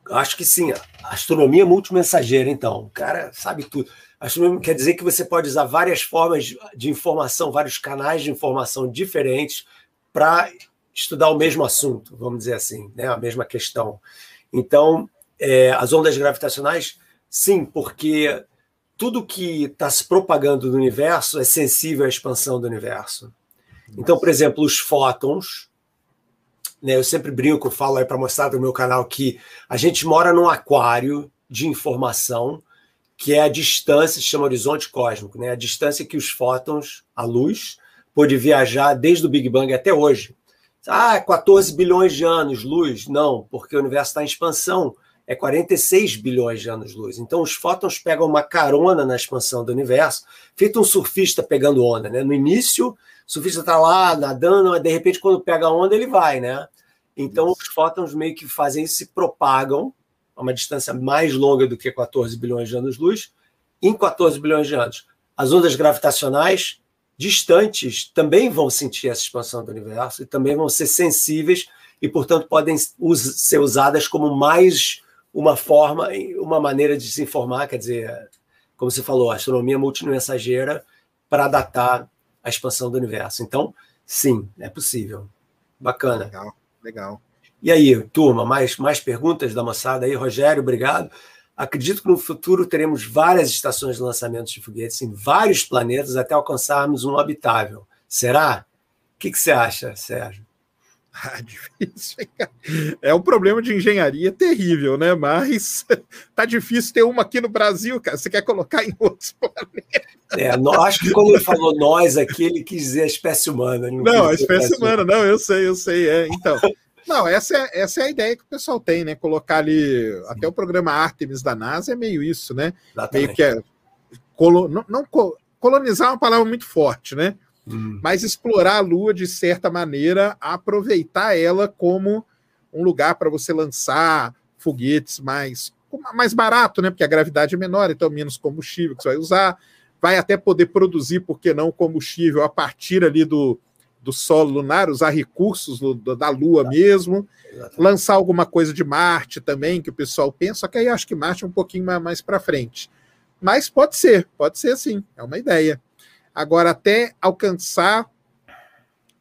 Acho que sim. Astronomia multimensageira, então. O cara sabe tudo. Astronomia quer dizer que você pode usar várias formas de informação, vários canais de informação diferentes para estudar o mesmo assunto, vamos dizer assim, né? a mesma questão. Então, é, as ondas gravitacionais, sim, porque tudo que está se propagando no universo é sensível à expansão do universo. Então, por exemplo, os fótons, né, eu sempre brinco, falo aí para mostrar no meu canal que a gente mora num aquário de informação que é a distância, se chama horizonte cósmico, né, a distância que os fótons, a luz, pode viajar desde o Big Bang até hoje. Ah, 14 bilhões de anos, luz. Não, porque o universo está em expansão é 46 bilhões de anos-luz. Então, os fótons pegam uma carona na expansão do universo, feito um surfista pegando onda. Né? No início, o surfista está lá nadando, mas de repente, quando pega a onda, ele vai. Né? Então, os fótons meio que fazem se propagam a uma distância mais longa do que 14 bilhões de anos-luz, em 14 bilhões de anos. As ondas gravitacionais distantes também vão sentir essa expansão do universo e também vão ser sensíveis e, portanto, podem ser usadas como mais uma forma, uma maneira de se informar, quer dizer, como você falou, astronomia multimensageira para datar a expansão do universo. Então, sim, é possível. Bacana. Legal, legal. E aí, turma, mais, mais perguntas da moçada aí? Rogério, obrigado. Acredito que no futuro teremos várias estações de lançamento de foguetes em vários planetas até alcançarmos um habitável. Será? O que, que você acha, Sérgio? Ah, difícil. É um problema de engenharia terrível, né? Mas tá difícil ter uma aqui no Brasil, cara. Você quer colocar em outros planetas? É, acho que quando ele falou nós aqui, ele quis dizer a espécie humana. Não, não a espécie humana, não, eu sei, eu sei. É. Então, não, essa é, essa é a ideia que o pessoal tem, né? Colocar ali. Sim. Até o programa Artemis da NASA é meio isso, né? Exatamente. Meio que é. Colo, não, não, colonizar é uma palavra muito forte, né? Hum. Mas explorar a Lua de certa maneira, aproveitar ela como um lugar para você lançar foguetes mais, mais barato, né? Porque a gravidade é menor, então menos combustível que você vai usar. Vai até poder produzir, por que não, combustível a partir ali do, do solo lunar, usar recursos da Lua mesmo, lançar alguma coisa de Marte também, que o pessoal pensa, só que aí acho que Marte é um pouquinho mais, mais para frente. Mas pode ser, pode ser sim, é uma ideia. Agora, até alcançar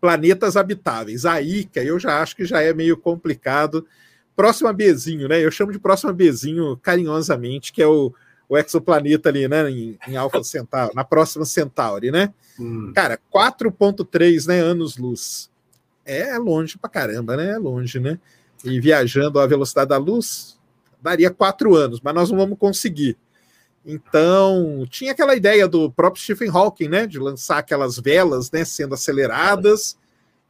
planetas habitáveis, aí que eu já acho que já é meio complicado. Próxima Bzinho, né? Eu chamo de próxima Bzinho carinhosamente, que é o, o exoplaneta ali, né? Em, em Alpha Centauri, na próxima Centauri, né? Hum. Cara, 4,3 né, anos-luz. É longe pra caramba, né? É longe, né? E viajando à velocidade da luz, daria quatro anos, mas nós não vamos conseguir. Então, tinha aquela ideia do próprio Stephen Hawking, né, de lançar aquelas velas, né, sendo aceleradas,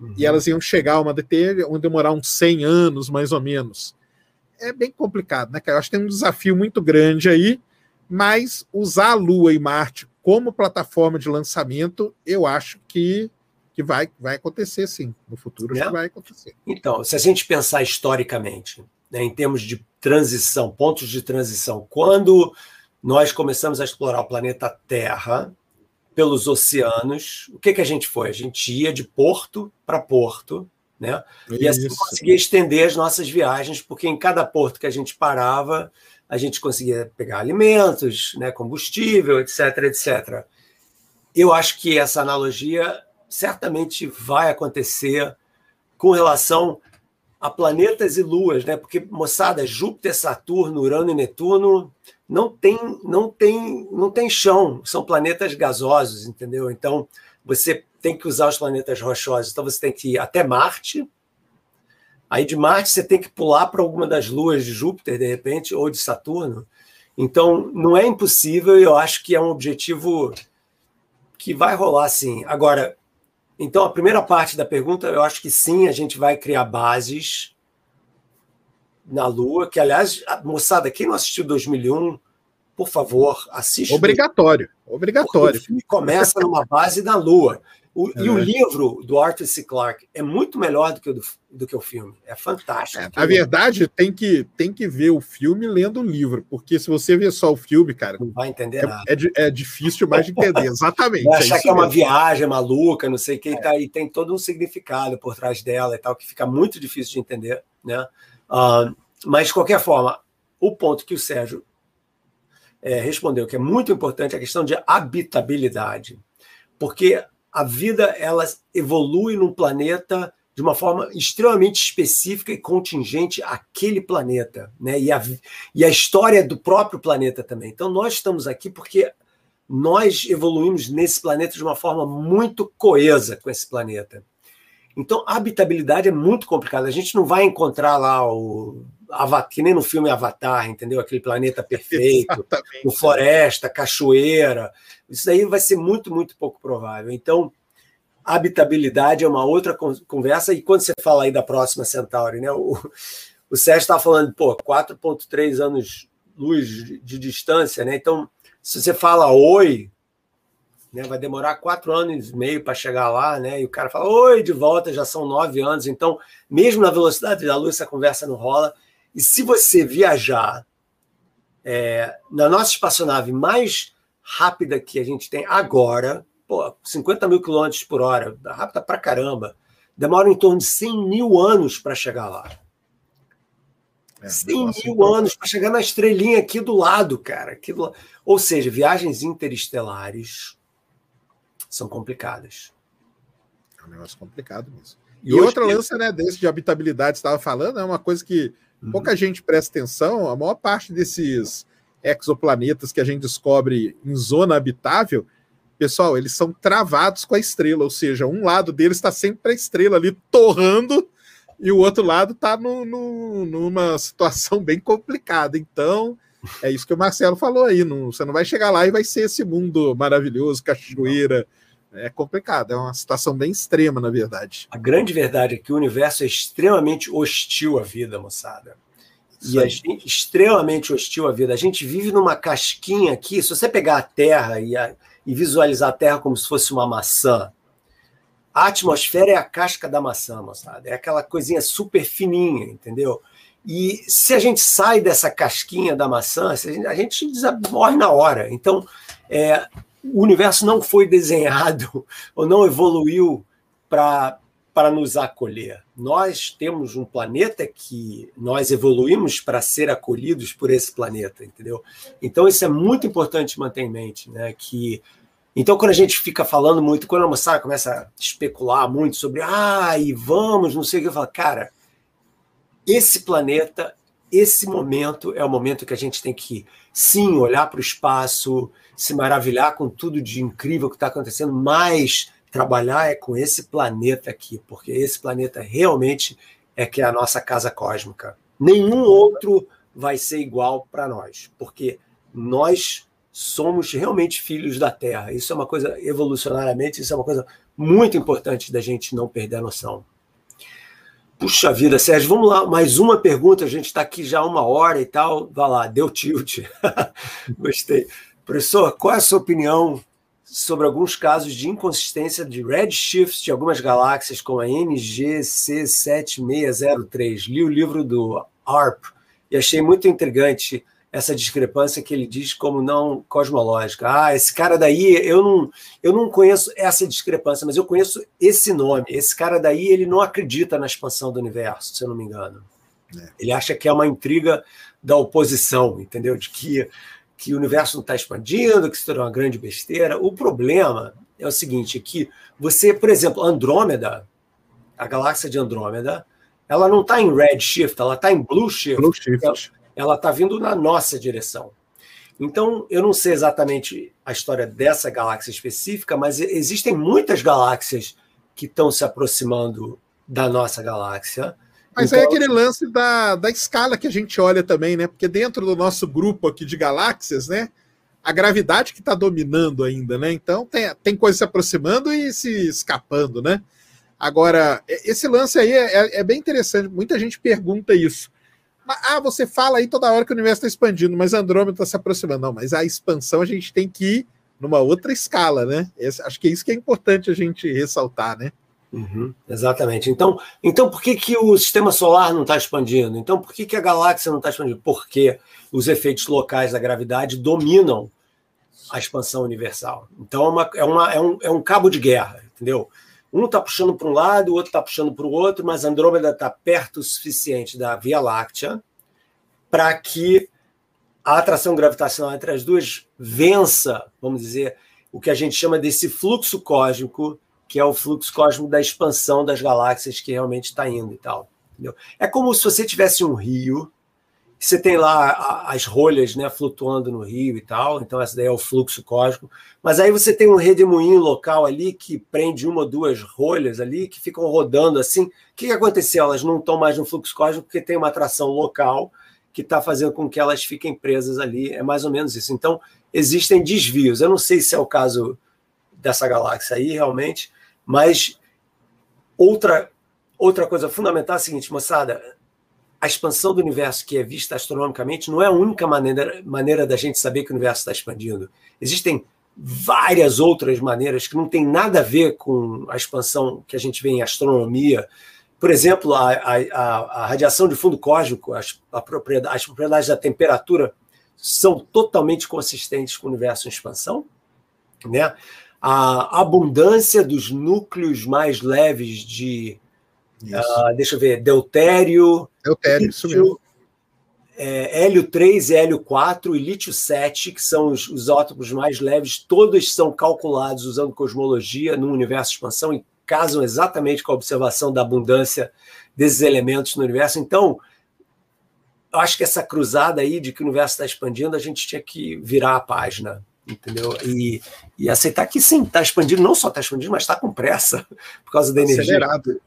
uhum. e elas iam chegar a uma deter, iam demorar uns 100 anos, mais ou menos. É bem complicado, né, cara? Eu acho que tem um desafio muito grande aí, mas usar a Lua e Marte como plataforma de lançamento, eu acho que, que vai, vai acontecer sim. No futuro, é. vai acontecer. Então, se a gente pensar historicamente, né, em termos de transição, pontos de transição, quando nós começamos a explorar o planeta Terra pelos oceanos. O que, que a gente foi? A gente ia de porto para porto, né? E assim conseguia estender as nossas viagens, porque em cada porto que a gente parava, a gente conseguia pegar alimentos, né, combustível, etc, etc. Eu acho que essa analogia certamente vai acontecer com relação a planetas e luas, né? Porque moçada, Júpiter, Saturno, Urano e Netuno não tem, não tem, não tem chão, são planetas gasosos, entendeu? Então você tem que usar os planetas rochosos. Então você tem que ir até Marte. Aí de Marte você tem que pular para alguma das luas de Júpiter, de repente, ou de Saturno. Então não é impossível, eu acho que é um objetivo que vai rolar sim. Agora, então a primeira parte da pergunta, eu acho que sim, a gente vai criar bases na Lua, que aliás, moçada, quem não assistiu 2001, por favor, assista. Obrigatório, obrigatório. O filme começa numa base na Lua. O, é. E o livro do Arthur C. Clarke é muito melhor do que o, do, do que o filme. É fantástico. É, a verdade, tem que, tem que ver o filme lendo o livro, porque se você ver só o filme, cara. Não vai entender é, nada. É, é difícil mais de entender, exatamente. Vai é achar que é uma viagem maluca, não sei o que, e, tá, e tem todo um significado por trás dela e tal, que fica muito difícil de entender, né? Uh, mas, de qualquer forma, o ponto que o Sérgio é, respondeu, que é muito importante, é a questão de habitabilidade. Porque a vida ela evolui num planeta de uma forma extremamente específica e contingente àquele planeta, né? E a, e a história do próprio planeta também. Então, nós estamos aqui porque nós evoluímos nesse planeta de uma forma muito coesa com esse planeta. Então, a habitabilidade é muito complicada. A gente não vai encontrar lá o Avatar, que nem no filme Avatar, entendeu? Aquele planeta perfeito, com floresta, cachoeira. Isso daí vai ser muito, muito pouco provável. Então, habitabilidade é uma outra conversa. E quando você fala aí da próxima Centauri, né? O, o Sérgio estava falando, pô, 4,3 anos luz de, de distância, né? Então, se você fala oi, né, vai demorar quatro anos e meio para chegar lá, né? E o cara fala, oi, de volta, já são nove anos. Então, mesmo na velocidade da luz, essa conversa não rola. E se você viajar é, na nossa espaçonave mais rápida que a gente tem agora, pô, 50 mil quilômetros por hora, rápida pra caramba, demora em torno de 100 mil anos para chegar lá. É, 100 mil anos para chegar na estrelinha aqui do lado, cara. Aqui do... Ou seja, viagens interestelares são complicadas. É um negócio complicado mesmo. E, e outra lance né, desse de habitabilidade, você estava falando, é uma coisa que uhum. pouca gente presta atenção. A maior parte desses exoplanetas que a gente descobre em zona habitável, pessoal, eles são travados com a estrela, ou seja, um lado deles está sempre a estrela ali torrando e o outro lado está numa situação bem complicada. Então, é isso que o Marcelo falou aí. Não, você não vai chegar lá e vai ser esse mundo maravilhoso, cachoeira. É complicado, é uma situação bem extrema, na verdade. A grande verdade é que o universo é extremamente hostil à vida, moçada. E a gente, extremamente hostil à vida. A gente vive numa casquinha aqui. Se você pegar a Terra e, a, e visualizar a Terra como se fosse uma maçã, a atmosfera é a casca da maçã, moçada. É aquela coisinha super fininha, entendeu? E se a gente sai dessa casquinha da maçã, a gente morre na hora. Então, é, o universo não foi desenhado ou não evoluiu para para nos acolher. Nós temos um planeta que nós evoluímos para ser acolhidos por esse planeta, entendeu? Então isso é muito importante manter em mente, né? Que então quando a gente fica falando muito, quando a moçada começa a especular muito sobre, ah, e vamos, não sei o que, eu falo, cara, esse planeta, esse momento é o momento que a gente tem que sim olhar para o espaço, se maravilhar com tudo de incrível que está acontecendo, mas trabalhar é com esse planeta aqui, porque esse planeta realmente é que é a nossa casa cósmica. Nenhum outro vai ser igual para nós, porque nós somos realmente filhos da Terra. Isso é uma coisa evolucionariamente, isso é uma coisa muito importante da gente não perder a noção. Puxa vida, Sérgio, vamos lá, mais uma pergunta. A gente está aqui já uma hora e tal. Vai lá, deu tilt. Gostei. Professor, qual é a sua opinião sobre alguns casos de inconsistência de redshift de algumas galáxias, como a NGC7603. Li o livro do ARP e achei muito intrigante essa discrepância que ele diz como não cosmológica. Ah, esse cara daí, eu não, eu não conheço essa discrepância, mas eu conheço esse nome. Esse cara daí, ele não acredita na expansão do universo, se eu não me engano. É. Ele acha que é uma intriga da oposição, entendeu? De que que o universo não está expandindo, que isso é uma grande besteira. O problema é o seguinte, que você, por exemplo, Andrômeda, a galáxia de Andrômeda, ela não está em redshift, ela está em blue shift. Blue shift. Ela está vindo na nossa direção. Então, eu não sei exatamente a história dessa galáxia específica, mas existem muitas galáxias que estão se aproximando da nossa galáxia. Mas então... é aquele lance da, da escala que a gente olha também, né? Porque dentro do nosso grupo aqui de galáxias, né? A gravidade que está dominando ainda, né? Então tem, tem coisa se aproximando e se escapando, né? Agora, esse lance aí é, é, é bem interessante. Muita gente pergunta isso. Ah, você fala aí toda hora que o universo está expandindo, mas Andrômeda está se aproximando. Não, mas a expansão a gente tem que ir numa outra escala, né? Esse, acho que é isso que é importante a gente ressaltar, né? Uhum, exatamente. Então, então, por que, que o sistema solar não está expandindo? Então, por que, que a galáxia não está expandindo? Porque os efeitos locais da gravidade dominam a expansão universal. Então, é, uma, é, uma, é, um, é um cabo de guerra, entendeu? Um está puxando para um lado, o outro está puxando para o outro, mas Andrômeda está perto o suficiente da Via Láctea para que a atração gravitacional entre as duas vença, vamos dizer, o que a gente chama desse fluxo cósmico que é o fluxo cósmico da expansão das galáxias que realmente está indo e tal. Entendeu? É como se você tivesse um rio, você tem lá as rolhas né, flutuando no rio e tal, então essa daí é o fluxo cósmico, mas aí você tem um redemoinho local ali que prende uma ou duas rolhas ali que ficam rodando assim. O que, que aconteceu? Elas não estão mais no fluxo cósmico porque tem uma atração local que está fazendo com que elas fiquem presas ali. É mais ou menos isso. Então, existem desvios. Eu não sei se é o caso dessa galáxia aí, realmente, mas outra, outra coisa fundamental é a seguinte, moçada: a expansão do universo que é vista astronomicamente não é a única maneira, maneira da gente saber que o universo está expandindo. Existem várias outras maneiras que não tem nada a ver com a expansão que a gente vê em astronomia. Por exemplo, a, a, a radiação de fundo cósmico, as, propriedade, as propriedades da temperatura são totalmente consistentes com o universo em expansão. Né? a abundância dos núcleos mais leves de, uh, deixa eu ver, deutério, deutério lítio, isso mesmo. É, hélio 3 e hélio 4 e lítio 7, que são os, os átomos mais leves, todos são calculados usando cosmologia no universo de expansão e casam exatamente com a observação da abundância desses elementos no universo. Então, eu acho que essa cruzada aí de que o universo está expandindo, a gente tinha que virar a página, entendeu? E, e aceitar que sim, está expandindo, não só está expandindo, mas está com pressa por causa da energia. Acelerado.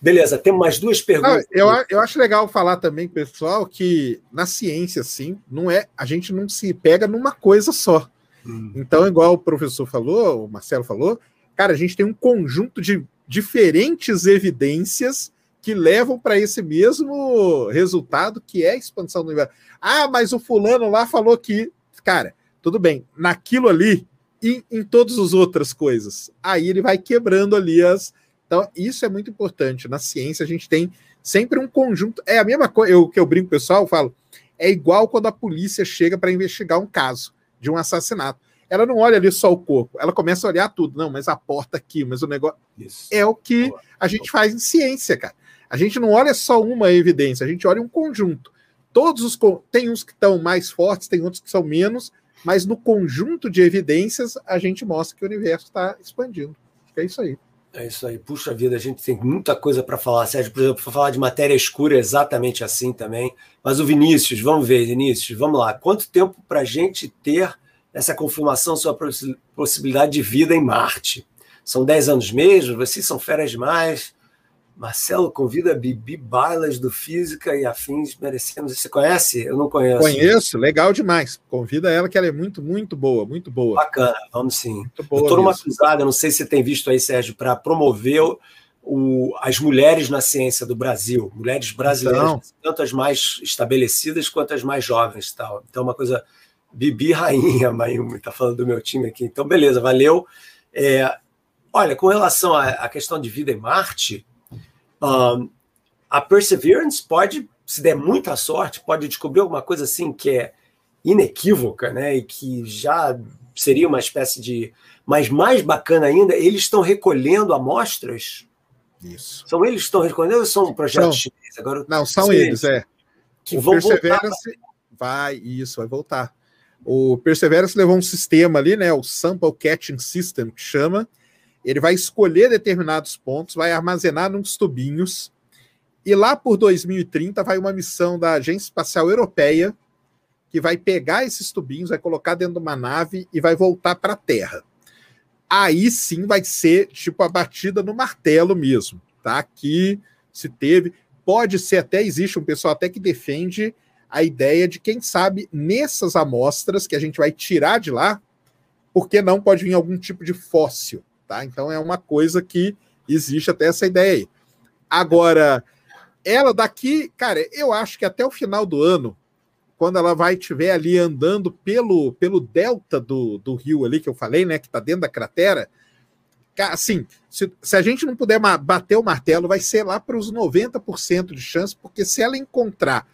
Beleza, temos mais duas perguntas. Eu, eu acho legal falar também, pessoal, que na ciência, assim, não é, a gente não se pega numa coisa só. Hum. Então, igual o professor falou, o Marcelo falou, cara, a gente tem um conjunto de diferentes evidências que levam para esse mesmo resultado, que é a expansão do universo. Ah, mas o fulano lá falou que, cara, tudo bem, naquilo ali e em todas as outras coisas. Aí ele vai quebrando ali as, então, isso é muito importante. Na ciência, a gente tem sempre um conjunto. É a mesma coisa eu, que eu brinco, pessoal, eu falo. É igual quando a polícia chega para investigar um caso de um assassinato. Ela não olha ali só o corpo, ela começa a olhar tudo. Não, mas a porta aqui, mas o negócio. Isso. É o que a gente faz em ciência, cara. A gente não olha só uma evidência, a gente olha um conjunto. Todos os. Tem uns que estão mais fortes, tem outros que são menos, mas no conjunto de evidências a gente mostra que o universo está expandindo. É isso aí. É isso aí. Puxa vida, a gente tem muita coisa para falar, Sérgio. Por exemplo, para falar de matéria escura é exatamente assim também. Mas o Vinícius, vamos ver, Vinícius, vamos lá. Quanto tempo para a gente ter essa confirmação sobre a possibilidade de vida em Marte? São 10 anos mesmo? Vocês são feras demais? Marcelo convida Bibi Bailas do Física e Afins Merecemos. Você conhece? Eu não conheço. Conheço, legal demais. Convida ela, que ela é muito, muito boa, muito boa. Bacana, vamos sim. Muito boa. Estou numa cruzada, não sei se você tem visto aí, Sérgio, para promover o, as mulheres na ciência do Brasil, mulheres brasileiras, então, tanto as mais estabelecidas quanto as mais jovens. Tal. Então, uma coisa. Bibi Rainha, Mayumi, está falando do meu time aqui. Então, beleza, valeu. É, olha, com relação à, à questão de vida em Marte um, a Perseverance pode, se der muita sorte, pode descobrir alguma coisa assim que é inequívoca, né? E que já seria uma espécie de. Mas mais bacana ainda, eles estão recolhendo amostras. Isso. São eles que estão recolhendo ou são um projeto chinês? Agora, não, são eles, eles, é. Que o vão Perseverance voltar. vai, isso, vai voltar. O Perseverance levou um sistema ali, né? O Sample Catching System, que chama, ele vai escolher determinados pontos, vai armazenar nos tubinhos, e lá por 2030 vai uma missão da Agência Espacial Europeia que vai pegar esses tubinhos, vai colocar dentro de uma nave e vai voltar para a Terra. Aí sim vai ser tipo a batida no martelo mesmo, tá? Que se teve, pode ser até existe um pessoal até que defende a ideia de quem sabe nessas amostras que a gente vai tirar de lá, porque não pode vir algum tipo de fóssil. Tá? Então é uma coisa que existe até essa ideia aí. Agora, ela daqui, cara, eu acho que até o final do ano, quando ela vai estiver ali andando pelo, pelo delta do, do rio ali que eu falei, né, que está dentro da cratera, assim, se, se, a gente não puder bater o martelo, vai ser lá para os 90% de chance, porque se ela encontrar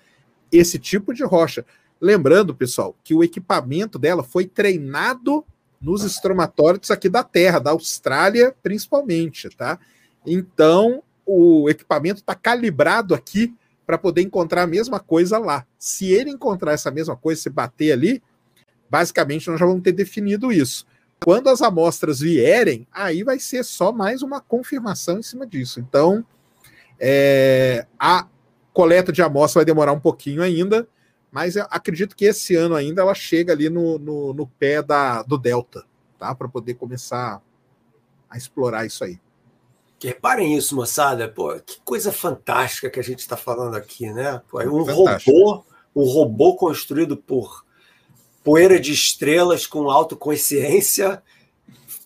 esse tipo de rocha, lembrando, pessoal, que o equipamento dela foi treinado nos estromatórios aqui da Terra, da Austrália principalmente, tá? Então, o equipamento está calibrado aqui para poder encontrar a mesma coisa lá. Se ele encontrar essa mesma coisa, se bater ali, basicamente nós já vamos ter definido isso. Quando as amostras vierem, aí vai ser só mais uma confirmação em cima disso. Então, é, a coleta de amostra vai demorar um pouquinho ainda, mas acredito que esse ano ainda ela chega ali no, no, no pé da, do Delta, tá? Para poder começar a explorar isso aí. Que reparem isso, moçada. Pô, que coisa fantástica que a gente está falando aqui, né? Pô, é um Fantástico. robô, um robô construído por poeira de estrelas com autoconsciência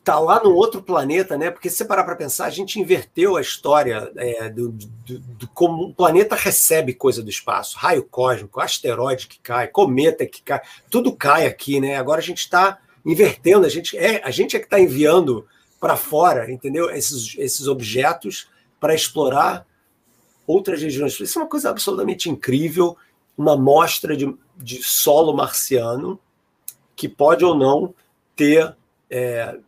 tá lá no outro planeta, né? Porque se você parar para pensar, a gente inverteu a história é, do, do, do, como o planeta recebe coisa do espaço, raio cósmico, asteroide que cai, cometa que cai, tudo cai aqui, né? Agora a gente está invertendo, a gente é a gente é que está enviando para fora, entendeu? Esses, esses objetos para explorar outras regiões. Isso é uma coisa absolutamente incrível, uma amostra de, de solo marciano que pode ou não ter é,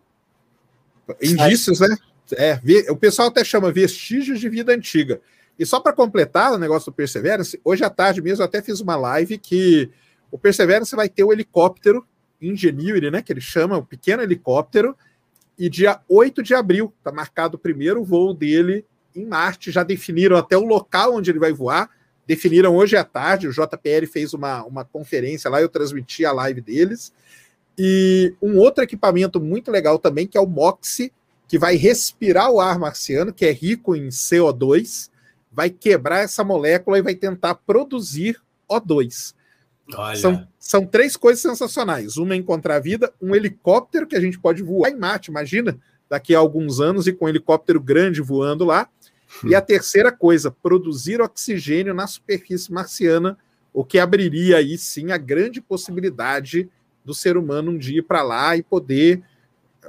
Indícios, né? É, o pessoal até chama vestígios de vida antiga. E só para completar o negócio do Perseverance, hoje à tarde mesmo eu até fiz uma live que o Perseverance vai ter o helicóptero Ingenuity, né? Que ele chama, o pequeno helicóptero, e dia 8 de abril está marcado o primeiro voo dele em Marte. Já definiram até o local onde ele vai voar, definiram hoje à tarde, o JPL fez uma, uma conferência lá, eu transmiti a live deles. E um outro equipamento muito legal também, que é o MOXIE, que vai respirar o ar marciano, que é rico em CO2, vai quebrar essa molécula e vai tentar produzir O2. São, são três coisas sensacionais. Uma é encontrar vida, um helicóptero que a gente pode voar em Marte, imagina, daqui a alguns anos, e com um helicóptero grande voando lá. Hum. E a terceira coisa, produzir oxigênio na superfície marciana, o que abriria aí sim a grande possibilidade do ser humano um dia ir para lá e poder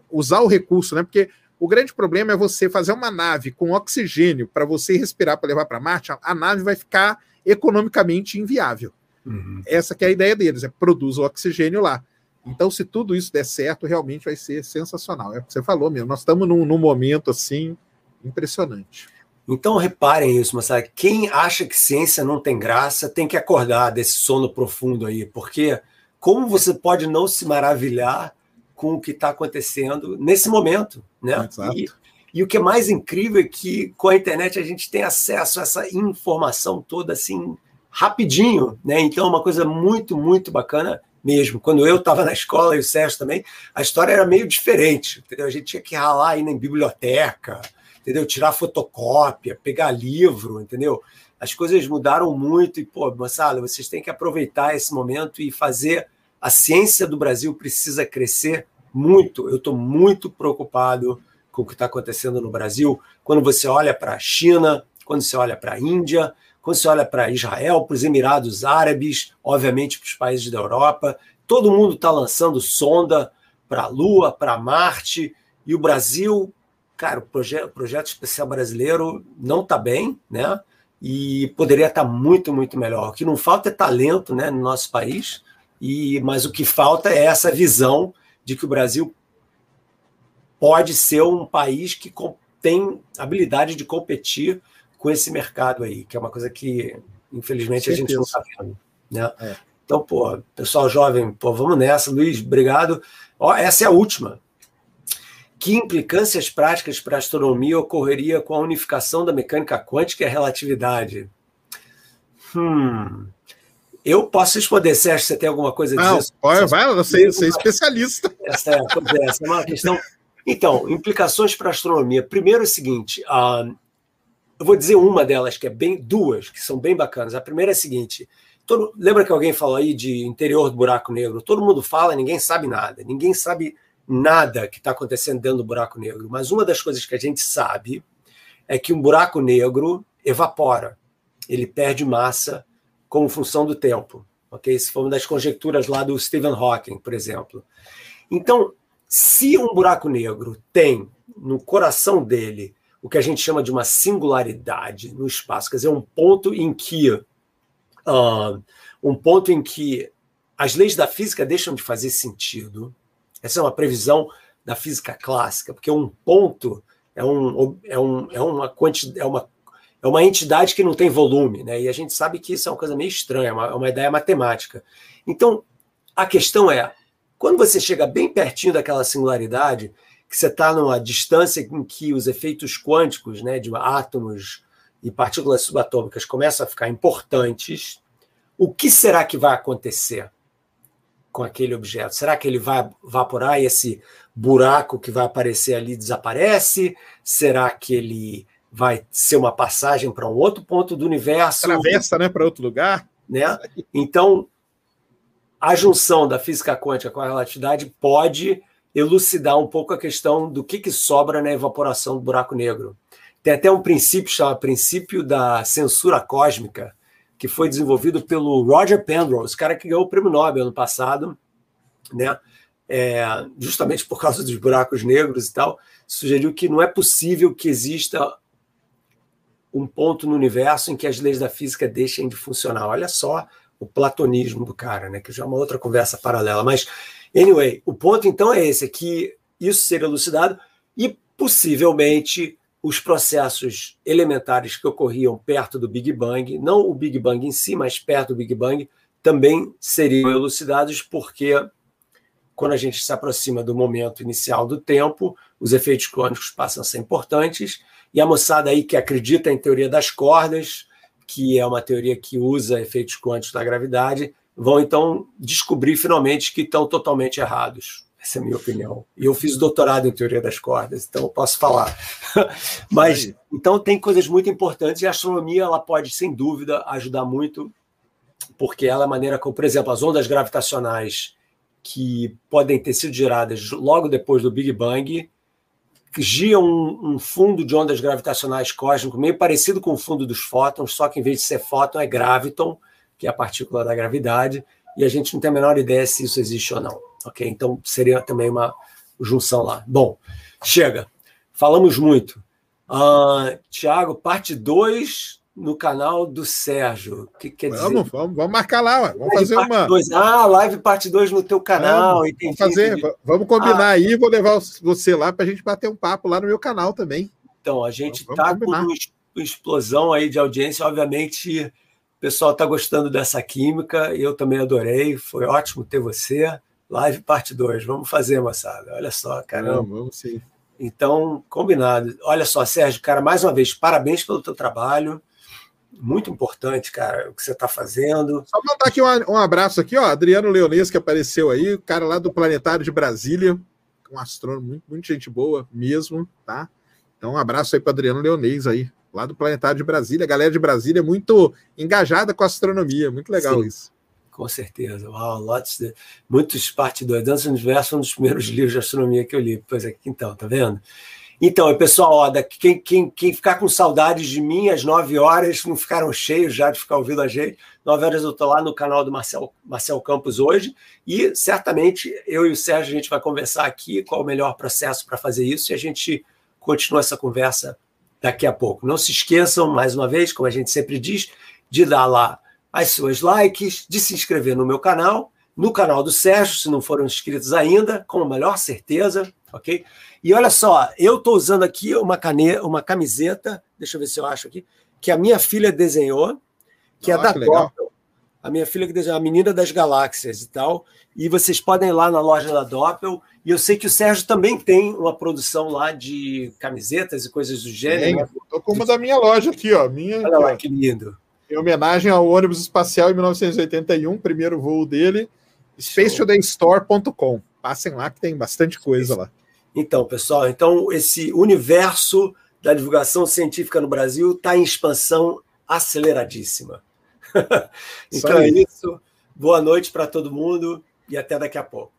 usar o recurso, né? Porque o grande problema é você fazer uma nave com oxigênio para você respirar para levar para Marte, a nave vai ficar economicamente inviável. Uhum. Essa que é a ideia deles, é produz o oxigênio lá. Então, se tudo isso der certo, realmente vai ser sensacional. É o que você falou mesmo. Nós estamos num, num momento assim impressionante. Então reparem isso, mas quem acha que ciência não tem graça tem que acordar desse sono profundo aí, porque como você pode não se maravilhar com o que está acontecendo nesse momento, né? Exato. E, e o que é mais incrível é que com a internet a gente tem acesso a essa informação toda assim rapidinho, né? Então é uma coisa muito, muito bacana mesmo. Quando eu estava na escola e o Sérgio também, a história era meio diferente, entendeu? A gente tinha que ralar aí na biblioteca, entendeu? Tirar fotocópia, pegar livro, entendeu? As coisas mudaram muito e, pô, moçada, vocês têm que aproveitar esse momento e fazer. A ciência do Brasil precisa crescer muito. Eu estou muito preocupado com o que está acontecendo no Brasil. Quando você olha para a China, quando você olha para a Índia, quando você olha para Israel, para os Emirados Árabes, obviamente para os países da Europa, todo mundo está lançando sonda para a Lua, para Marte, e o Brasil, cara, o, proje o projeto especial brasileiro não está bem, né? E poderia estar muito, muito melhor. O que não falta é talento né, no nosso país, e mas o que falta é essa visão de que o Brasil pode ser um país que tem habilidade de competir com esse mercado aí, que é uma coisa que, infelizmente, a gente não está vendo. Né? É. Então, pô, pessoal jovem, pô, vamos nessa. Luiz, obrigado. Ó, essa é a última. Que implicâncias práticas para a astronomia ocorreria com a unificação da mecânica quântica e a relatividade? Hum. Eu posso responder, Sérgio, você tem alguma coisa a dizer? Não, vai, você, você é especialista. Essa é, é, essa é uma questão. Então, implicações para a astronomia. Primeiro é o seguinte, uh, eu vou dizer uma delas, que é bem, duas, que são bem bacanas. A primeira é a seguinte: todo, lembra que alguém falou aí de interior do buraco negro? Todo mundo fala, ninguém sabe nada. Ninguém sabe nada que está acontecendo dentro do buraco negro, mas uma das coisas que a gente sabe é que um buraco negro evapora, ele perde massa como função do tempo. Ok? Isso foi uma das conjecturas lá do Stephen Hawking, por exemplo. Então, se um buraco negro tem no coração dele o que a gente chama de uma singularidade no espaço, quer dizer, um ponto em que uh, um ponto em que as leis da física deixam de fazer sentido, essa é uma previsão da física clássica, porque um ponto é, um, é, um, é, uma, quanti, é, uma, é uma entidade que não tem volume, né? e a gente sabe que isso é uma coisa meio estranha, é uma, é uma ideia matemática. Então, a questão é, quando você chega bem pertinho daquela singularidade, que você está numa distância em que os efeitos quânticos né, de átomos e partículas subatômicas começam a ficar importantes, o que será que vai acontecer? Com aquele objeto? Será que ele vai evaporar e esse buraco que vai aparecer ali desaparece? Será que ele vai ser uma passagem para um outro ponto do universo? Travessa, né, para outro lugar? Né? Então, a junção da física quântica com a relatividade pode elucidar um pouco a questão do que, que sobra na evaporação do buraco negro. Tem até um princípio chamado princípio da censura cósmica, que foi desenvolvido pelo Roger Penrose, cara que ganhou o prêmio Nobel ano passado, né? É, justamente por causa dos buracos negros e tal, sugeriu que não é possível que exista um ponto no universo em que as leis da física deixem de funcionar. Olha só o platonismo do cara, né? Que já é uma outra conversa paralela. Mas, anyway, o ponto então é esse: é que isso seria elucidado e possivelmente os processos elementares que ocorriam perto do Big Bang, não o Big Bang em si, mas perto do Big Bang, também seriam elucidados, porque quando a gente se aproxima do momento inicial do tempo, os efeitos quânticos passam a ser importantes, e a moçada aí que acredita em teoria das cordas, que é uma teoria que usa efeitos quânticos da gravidade, vão então descobrir finalmente que estão totalmente errados. Essa é a minha opinião. E eu fiz doutorado em teoria das cordas, então eu posso falar. Mas então tem coisas muito importantes e a astronomia ela pode sem dúvida ajudar muito, porque ela é a maneira como, por exemplo, as ondas gravitacionais que podem ter sido geradas logo depois do Big Bang giram um, um fundo de ondas gravitacionais cósmico meio parecido com o fundo dos fótons, só que em vez de ser fóton é graviton, que é a partícula da gravidade, e a gente não tem a menor ideia se isso existe ou não. Ok? Então seria também uma junção lá. Bom, chega. Falamos muito. Uh, Tiago, parte 2 no canal do Sérgio. O que quer dizer? Vamos, vamos, vamos marcar lá, ué. vamos fazer uma. Dois. Ah, live parte 2 no teu canal. Vamos, vamos fazer, entendi. vamos combinar ah. aí, vou levar você lá para a gente bater um papo lá no meu canal também. Então, a gente está com uma explosão aí de audiência, obviamente. O pessoal está gostando dessa química, eu também adorei, foi ótimo ter você. Live parte 2, vamos fazer, moçada. Olha só, caramba. Vamos, vamos sim. Então, combinado. Olha só, Sérgio, cara, mais uma vez, parabéns pelo teu trabalho. Muito importante, cara, o que você está fazendo. Só mandar aqui um, um, abraço aqui, ó. Adriano Leonês, que apareceu aí, o cara lá do Planetário de Brasília, um astrônomo, muito, muito gente boa mesmo, tá? Então, um abraço aí para Adriano Leonês aí, lá do Planetário de Brasília. A galera de Brasília é muito engajada com a astronomia, muito legal Sim. isso. Com certeza. Uau, lotes de... Muitos parte do Dança do Universo, um dos primeiros livros de astronomia que eu li. Pois aqui, então, tá vendo? Então, pessoal, ó, quem, quem, quem ficar com saudades de mim, às 9 horas, não ficaram cheios já de ficar ouvindo a gente. 9 horas eu estou lá no canal do Marcel, Marcel Campos hoje. E certamente eu e o Sérgio a gente vai conversar aqui qual o melhor processo para fazer isso e a gente continua essa conversa daqui a pouco. Não se esqueçam, mais uma vez, como a gente sempre diz, de dar lá as suas likes, de se inscrever no meu canal, no canal do Sérgio, se não foram inscritos ainda, com a melhor certeza, ok? E olha só, eu estou usando aqui uma, caneta, uma camiseta, deixa eu ver se eu acho aqui, que a minha filha desenhou, que é ah, é da Doppel. A minha filha que desenhou, a Menina das Galáxias e tal. E vocês podem ir lá na loja da Doppel. E eu sei que o Sérgio também tem uma produção lá de camisetas e coisas do gênero. Estou com uma da minha loja aqui, ó. Minha, olha lá, que lindo. Em homenagem ao ônibus espacial em 1981, primeiro voo dele, spacetodaystore.com. Passem lá que tem bastante coisa lá. Então, pessoal, então esse universo da divulgação científica no Brasil está em expansão aceleradíssima. então é isso. Boa noite para todo mundo e até daqui a pouco.